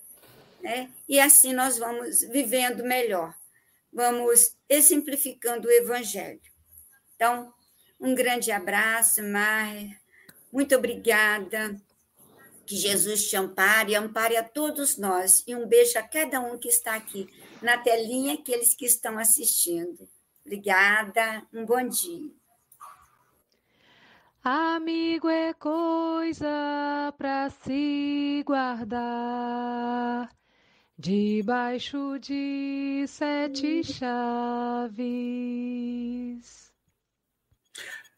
Speaker 6: né? e assim nós vamos vivendo melhor vamos exemplificando o Evangelho. Então, um grande abraço, Mar. Muito obrigada. Que Jesus te ampare ampare a todos nós. E um beijo a cada um que está aqui na telinha, aqueles que estão assistindo. Obrigada, um bom dia.
Speaker 3: Amigo é coisa para se guardar debaixo de sete chaves.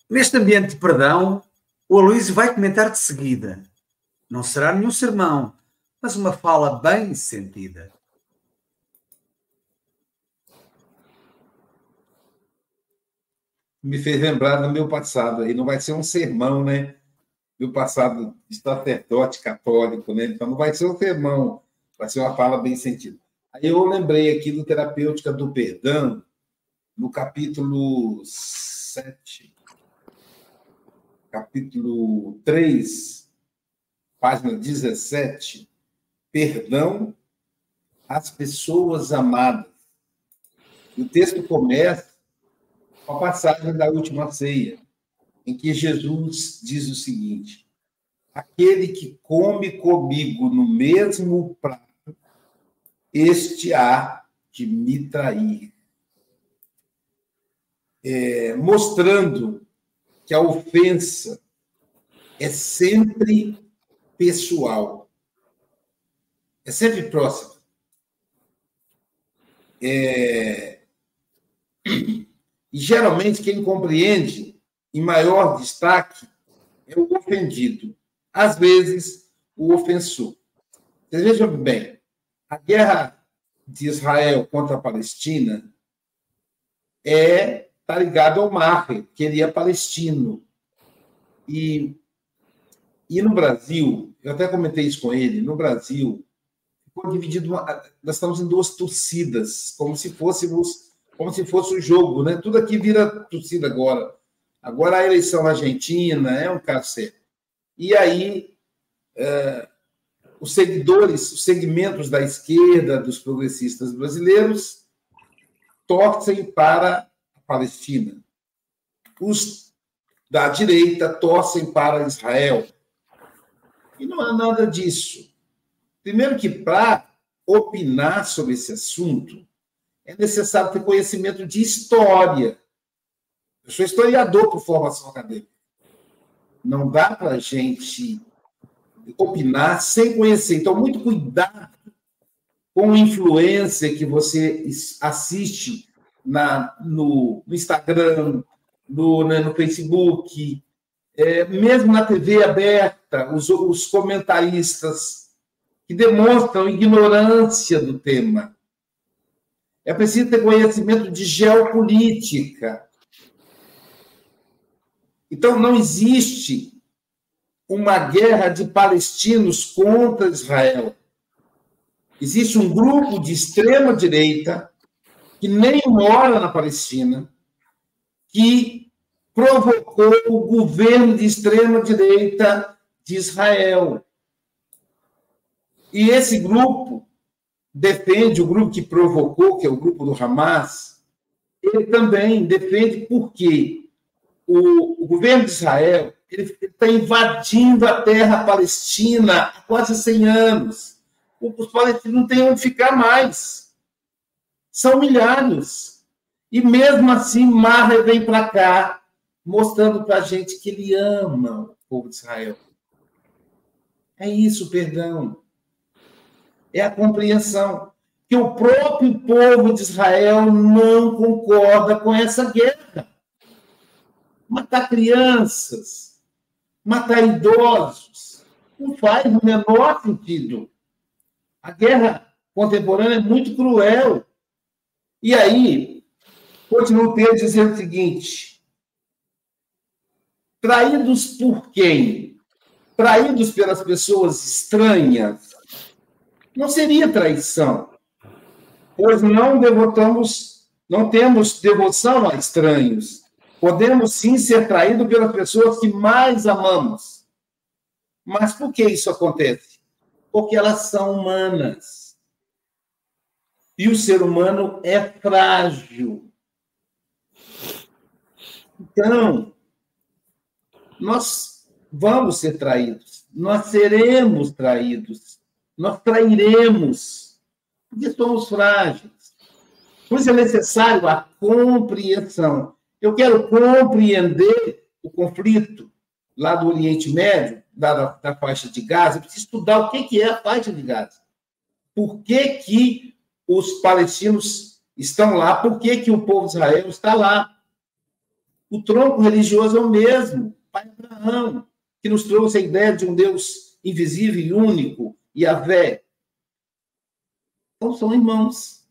Speaker 4: Neste ambiente de perdão, o Aloysio vai comentar de seguida. Não será nenhum sermão, mas uma fala bem sentida.
Speaker 5: Me fez lembrar do meu passado. E não vai ser um sermão, né? meu passado de sacerdote católico, né? Então não vai ser um sermão, vai ser uma fala bem sentida. Aí eu lembrei aqui do Terapêutica do Perdão, no capítulo 7, capítulo 3, página 17, Perdão às pessoas amadas. E o texto começa com a passagem da última ceia, em que Jesus diz o seguinte: Aquele que come comigo no mesmo prato, este há de me trair. É, mostrando que a ofensa é sempre pessoal, é sempre próxima. É... E geralmente quem compreende em maior destaque é o ofendido, às vezes o ofensor. Vocês vejam bem, a guerra de Israel contra a Palestina é tá ligado ao Maher, que ele é palestino. E, e no Brasil, eu até comentei isso com ele, no Brasil, ficou dividido, uma, nós estamos em duas torcidas, como se fôssemos, como se fosse o um jogo, né? Tudo aqui vira torcida agora. Agora a eleição na Argentina é um cárcere. E aí, é, os seguidores, os segmentos da esquerda, dos progressistas brasileiros, torcem para a Palestina. Os da direita torcem para Israel. E não há nada disso. Primeiro que para opinar sobre esse assunto, é necessário ter conhecimento de história. Eu sou historiador por formação acadêmica. Não dá para a gente opinar sem conhecer. Então, muito cuidado com a influência que você assiste na, no, no Instagram, no, né, no Facebook, é, mesmo na TV aberta, os, os comentaristas que demonstram ignorância do tema. É preciso ter conhecimento de geopolítica. Então, não existe uma guerra de palestinos contra Israel. Existe um grupo de extrema direita que nem mora na Palestina, que provocou o governo de extrema direita de Israel. E esse grupo defende, o grupo que provocou, que é o grupo do Hamas, ele também defende porque o, o governo de Israel está invadindo a terra palestina há quase 100 anos. Os palestinos não têm onde ficar mais. São milhares. E mesmo assim, Maher vem para cá, mostrando para a gente que ele ama o povo de Israel. É isso, perdão. É a compreensão que o próprio povo de Israel não concorda com essa guerra. Matar crianças, matar idosos. Não faz o menor sentido. A guerra contemporânea é muito cruel. E aí, continua o texto dizendo o seguinte: traídos por quem? Traídos pelas pessoas estranhas? Não seria traição, pois não devotamos, não temos devoção a estranhos Podemos sim ser traídos pelas pessoas que mais amamos. Mas por que isso acontece? Porque elas são humanas. E o ser humano é frágil. Então, nós vamos ser traídos, nós seremos traídos, nós trairemos, porque somos frágeis. Por isso é necessário a compreensão eu quero compreender o conflito lá do Oriente Médio, da, da faixa de Gaza, eu preciso estudar o que, que é a faixa de Gaza. Por que, que os palestinos estão lá? Por que, que o povo de Israel está lá? O tronco religioso é o mesmo, Pai Abraão, que nos trouxe a ideia de um Deus invisível e único, Yahvé. Então, são irmãos.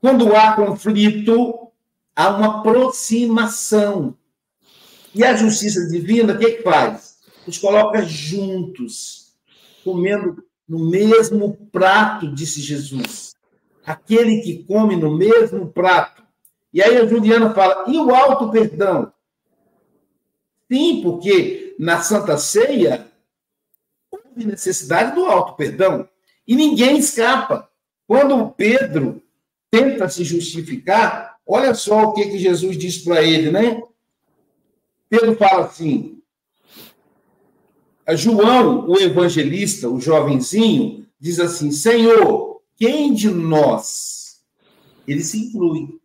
Speaker 5: Quando há conflito, há uma aproximação. E a justiça divina, o que, que faz? os coloca juntos, comendo no mesmo prato, disse Jesus. Aquele que come no mesmo prato. E aí a Juliana fala: e o alto perdão? Sim, porque na Santa Ceia houve necessidade do alto perdão. E ninguém escapa. Quando Pedro tenta se justificar, olha só o que, que Jesus diz para ele, né? Pedro fala assim: João, o evangelista, o jovenzinho, diz assim: Senhor, quem de nós? Ele se inclui.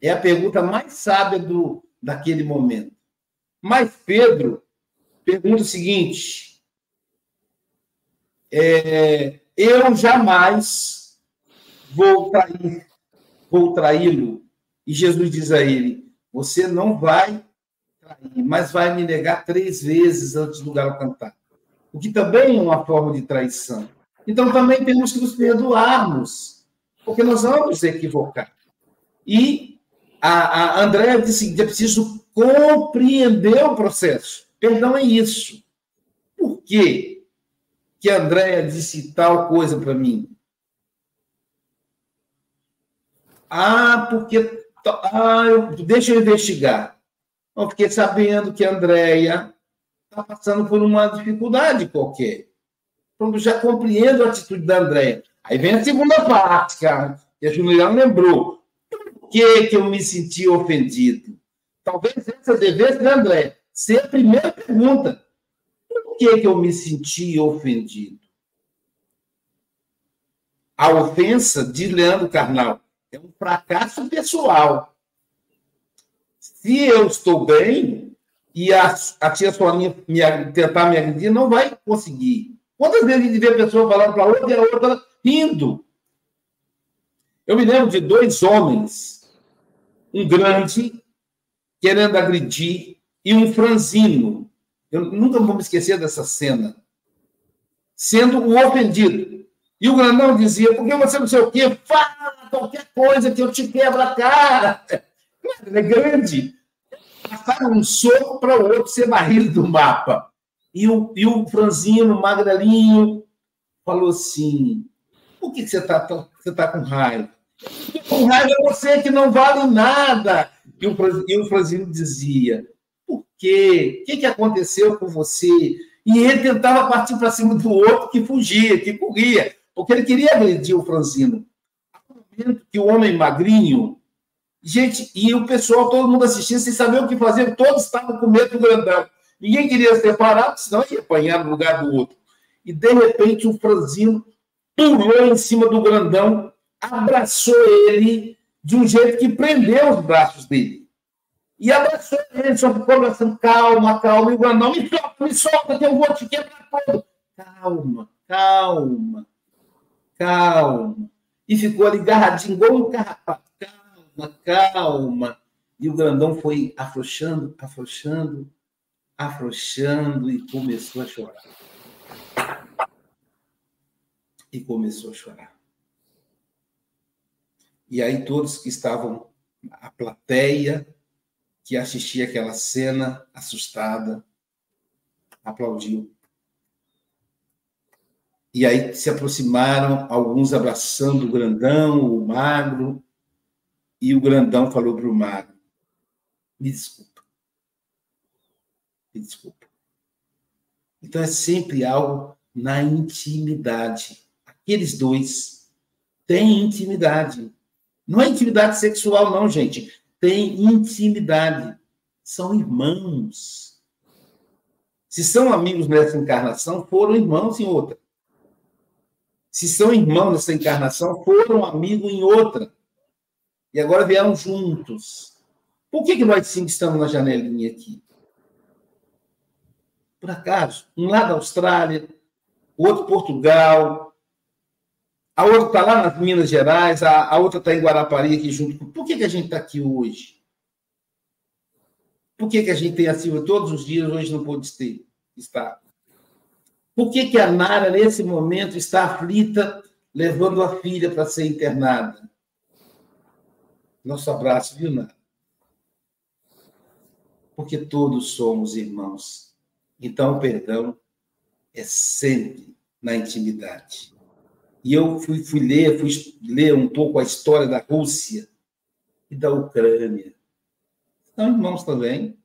Speaker 5: É a pergunta mais sábia do, daquele momento. Mas Pedro pergunta o seguinte: é, Eu jamais vou trair, vou traí-lo. E Jesus diz a ele: Você não vai mas vai me negar três vezes antes do galo cantar. O que também é uma forma de traição. Então também temos que nos perdoarmos, porque nós vamos equivocar. E a, a Andréa disse que é preciso compreender o processo. Perdão é isso. Por quê que a Andréa disse tal coisa para mim? Ah, porque. Ah, deixa eu investigar. Eu fiquei sabendo que a Andréia está passando por uma dificuldade qualquer. Então, já compreendo a atitude da Andréia. Aí vem a segunda parte, cara, que a Juliana lembrou. Por que, que eu me senti ofendido? Talvez essa devesse, né, André? Ser a primeira pergunta. Por que, que eu me senti ofendido? A ofensa de Leandro Carnal é um fracasso pessoal. Se eu estou bem e a, a tia Soninha me, tentar me agredir, não vai conseguir. Quantas vezes a gente vê a pessoa falando para outra e a outra rindo? Eu me lembro de dois homens, um grande querendo agredir e um franzino. Eu nunca vou me esquecer dessa cena. Sendo o ofendido. E o grandão dizia, porque você não sei o quê, fala qualquer coisa que eu te quebra a cara. Ele é grande. Passaram um soco para o outro ser barrido do mapa. E o, e o franzino, magrelinho, falou assim: por que você está você tá com raiva? Com raiva é você que não vale nada. E o, e o franzino dizia: por quê? O que, que aconteceu com você? E ele tentava partir para cima do outro que fugia, que corria, porque ele queria agredir o momento que o homem magrinho Gente, e o pessoal, todo mundo assistindo, sem saber o que fazer, todos estavam com medo do grandão. Ninguém queria separar, senão ia apanhar no lugar do outro. E, de repente, o franzino pulou em cima do grandão, abraçou ele de um jeito que prendeu os braços dele. E abraçou ele, só ficou abraçando, calma, calma, e o grandão, me solta, me solta, que eu vou te quebrar todo. Calma, calma, calma. E ficou ali agarradinho, igual um carrapato uma calma. E o grandão foi afrouxando, afrouxando, afrouxando e começou a chorar. E começou a chorar. E aí todos que estavam, a plateia que assistia aquela cena assustada, aplaudiu. E aí se aproximaram, alguns abraçando o grandão, o magro, e o grandão falou para o magro: Me desculpa. Me desculpa. Então é sempre algo na intimidade. Aqueles dois têm intimidade. Não é intimidade sexual, não, gente. Tem intimidade. São irmãos. Se são amigos nessa encarnação, foram irmãos em outra. Se são irmãos nessa encarnação, foram amigos em outra e agora vieram juntos. Por que, que nós cinco estamos na janelinha aqui? Por acaso? Um lá da Austrália, o outro Portugal, a outra está lá nas Minas Gerais, a, a outra está em Guarapari aqui junto. Por que, que a gente está aqui hoje? Por que, que a gente tem a Silva todos os dias, hoje não pode ter, estar? Por que, que a Nara, nesse momento, está aflita, levando a filha para ser internada? Nosso abraço, viu, Nara? Porque todos somos irmãos. Então, o perdão é sempre na intimidade. E eu fui, fui ler, fui ler um pouco a história da Rússia e da Ucrânia. São irmãos também.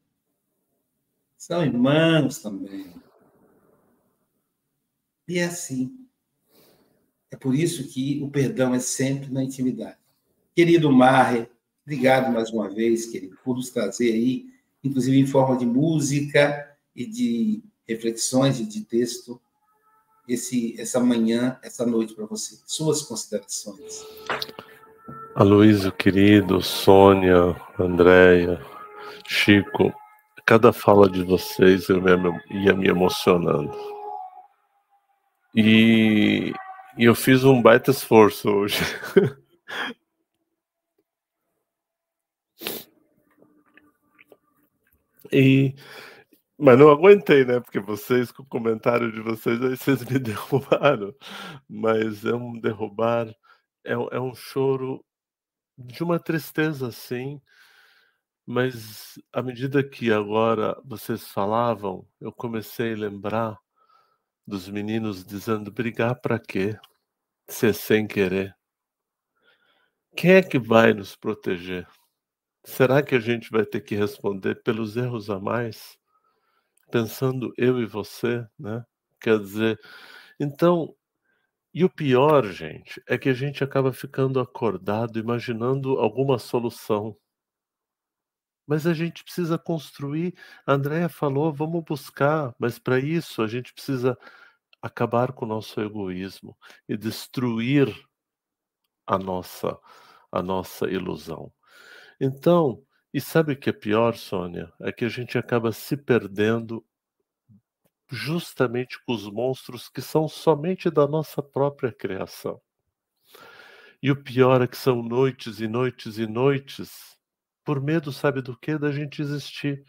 Speaker 5: São irmãos também. E é assim. É por isso que o perdão é sempre na intimidade. Querido Marre, obrigado mais uma vez, querido, por nos trazer aí, inclusive em forma de música e de reflexões e de texto, esse, essa manhã, essa noite para você. Suas considerações.
Speaker 7: Aloysio, querido, Sônia, Andréia, Chico, cada fala de vocês eu ia me emocionando. E, eu fiz um baita esforço hoje. e mas não aguentei, né? Porque vocês, com o comentário de vocês, aí vocês me derrubaram. Mas é um derrubar, é, é um choro de uma tristeza, sim. Mas à medida que agora vocês falavam, eu comecei a lembrar dos meninos dizendo: brigar para quê? Se sem querer. Quem é que vai nos proteger? Será que a gente vai ter que responder pelos erros a mais? pensando eu e você, né? Quer dizer, então, e o pior, gente, é que a gente acaba ficando acordado, imaginando alguma solução. Mas a gente precisa construir. A Andrea falou, vamos buscar, mas para isso a gente precisa acabar com o nosso egoísmo e destruir a nossa a nossa ilusão. Então, e sabe o que é pior, Sônia? É que a gente acaba se perdendo justamente com os monstros que são somente da nossa própria criação. E o pior é que são noites e noites e noites, por medo, sabe do que? Da gente existir.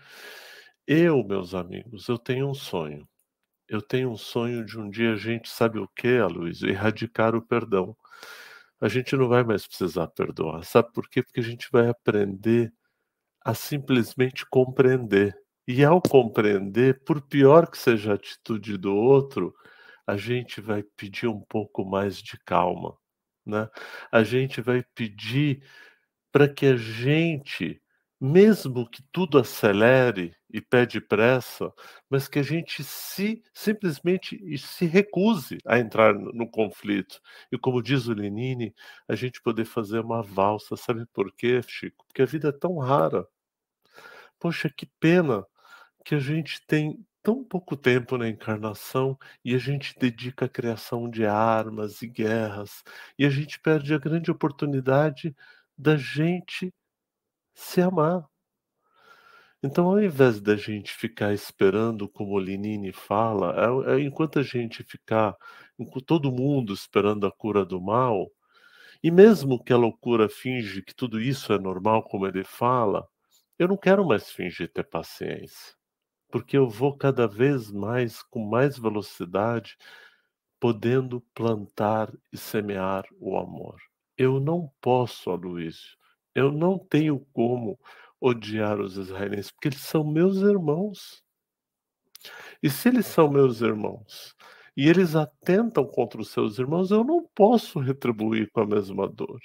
Speaker 7: Eu, meus amigos, eu tenho um sonho. Eu tenho um sonho de um dia a gente, sabe o que, Aloysio? Erradicar o perdão. A gente não vai mais precisar perdoar. Sabe por quê? Porque a gente vai aprender a simplesmente compreender. E ao compreender, por pior que seja a atitude do outro, a gente vai pedir um pouco mais de calma, né? A gente vai pedir para que a gente, mesmo que tudo acelere e pede pressa, mas que a gente se simplesmente se recuse a entrar no, no conflito. E como diz o Lenine, a gente poder fazer uma valsa, sabe por quê, Chico? Porque a vida é tão rara. Poxa, que pena que a gente tem tão pouco tempo na encarnação e a gente dedica à criação de armas e guerras e a gente perde a grande oportunidade da gente se amar. Então, ao invés da gente ficar esperando, como Lenine fala, é, é, enquanto a gente ficar, todo mundo esperando a cura do mal, e mesmo que a loucura finge que tudo isso é normal, como ele fala, eu não quero mais fingir ter paciência, porque eu vou cada vez mais, com mais velocidade, podendo plantar e semear o amor. Eu não posso, Aloysio, eu não tenho como odiar os israelenses, porque eles são meus irmãos. E se eles são meus irmãos e eles atentam contra os seus irmãos, eu não posso retribuir com a mesma dor.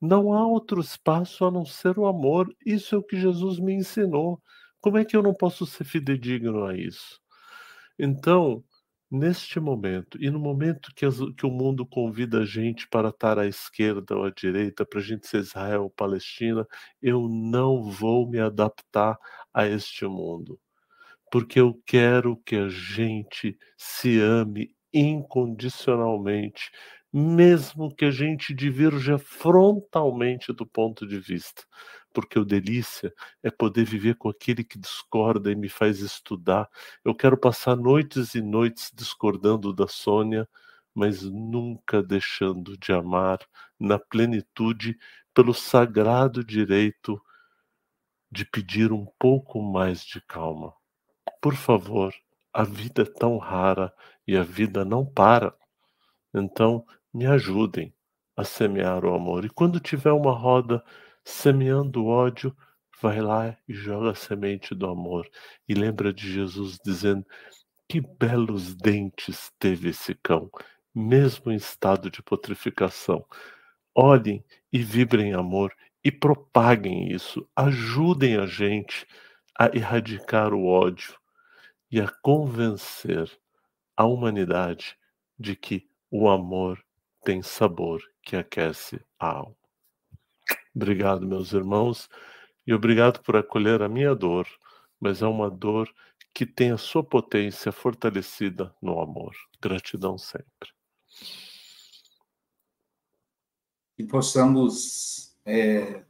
Speaker 7: Não há outro espaço a não ser o amor. Isso é o que Jesus me ensinou. Como é que eu não posso ser fidedigno a isso? Então, neste momento, e no momento que, as, que, o mundo convida a gente para estar à esquerda ou à direita, para a gente ser Israel ou Palestina, eu não vou me adaptar a este mundo. Porque eu quero que a gente se ame incondicionalmente, mesmo que a gente divirja frontalmente do ponto de vista. Porque o delícia é poder viver com aquele que discorda e me faz estudar. Eu quero passar noites e noites discordando da Sônia, mas nunca deixando de amar na plenitude pelo sagrado direito de pedir um pouco mais de calma. Por favor, a vida é tão rara e a vida não para. Então, me ajudem a semear o amor. E quando tiver uma roda semeando ódio, vai lá e joga a semente do amor e lembra de Jesus dizendo: Que belos dentes teve esse cão, mesmo em estado de putrificação. Olhem e vibrem amor e propaguem isso, ajudem a gente a erradicar o ódio e a convencer a humanidade de que o amor tem sabor que aquece a alma. Obrigado, meus irmãos, e obrigado por acolher a minha dor, mas é uma dor que tem a sua potência fortalecida no amor. Gratidão sempre.
Speaker 5: E possamos é,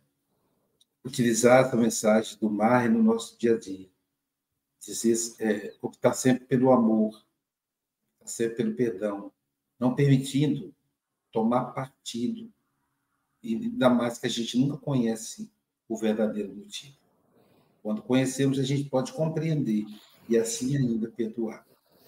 Speaker 5: utilizar essa mensagem do mar no nosso dia a dia. Dizer, é, optar sempre pelo amor, sempre pelo perdão, não permitindo tomar partido, e ainda mais que a gente nunca conhece o verdadeiro motivo. Quando conhecemos, a gente pode compreender e assim ainda perdoar.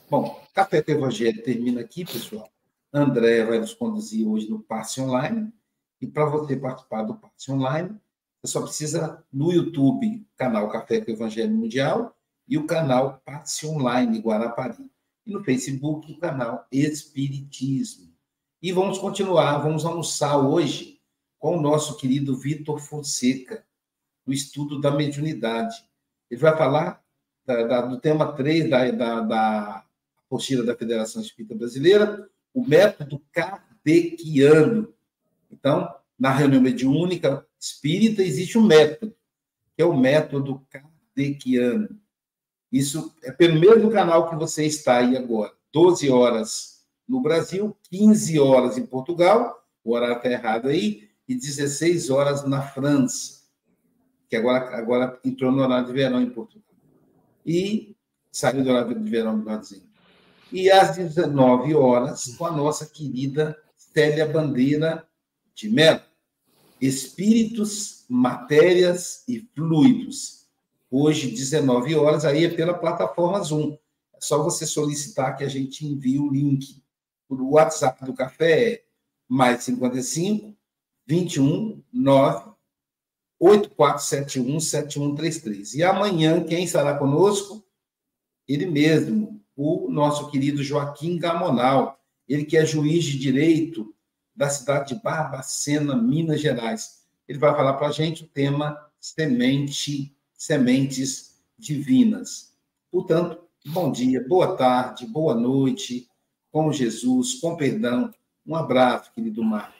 Speaker 5: Bom, Café com Evangelho termina aqui, pessoal. André vai nos conduzir hoje no Passe Online. E para você participar do Passe Online, você só precisa no YouTube, canal Café com Evangelho Mundial e o canal Passe Online Guarapari. E no Facebook, o canal Espiritismo. E vamos continuar, vamos almoçar hoje com o nosso querido Vitor Fonseca, do estudo da mediunidade. Ele vai falar da, da, do tema 3 da, da, da apostila da Federação Espírita Brasileira, o método kardeciano. Então, na reunião mediúnica espírita existe um método, que é o método kardeciano. Isso é pelo mesmo canal que você está aí agora. 12 horas no Brasil, 15 horas em Portugal, o horário está errado aí, e 16 horas na França, que agora, agora entrou no horário de verão em Portugal e saiu do horário de verão do Brasil. E às 19 horas, com a nossa querida Célia Bandeira de Mello, Espíritos, Matérias e Fluidos. Hoje, 19 horas, aí é pela plataforma Zoom. É só você solicitar que a gente envie o link. O WhatsApp do café é mais 55 21 9 8471-7133. E amanhã, quem estará conosco? Ele mesmo, o nosso querido Joaquim Gamonal, ele que é juiz de direito da cidade de Barbacena, Minas Gerais. Ele vai falar para a gente o tema semente, sementes divinas. Portanto, bom dia, boa tarde, boa noite, com Jesus, com perdão. Um abraço, querido Marcos.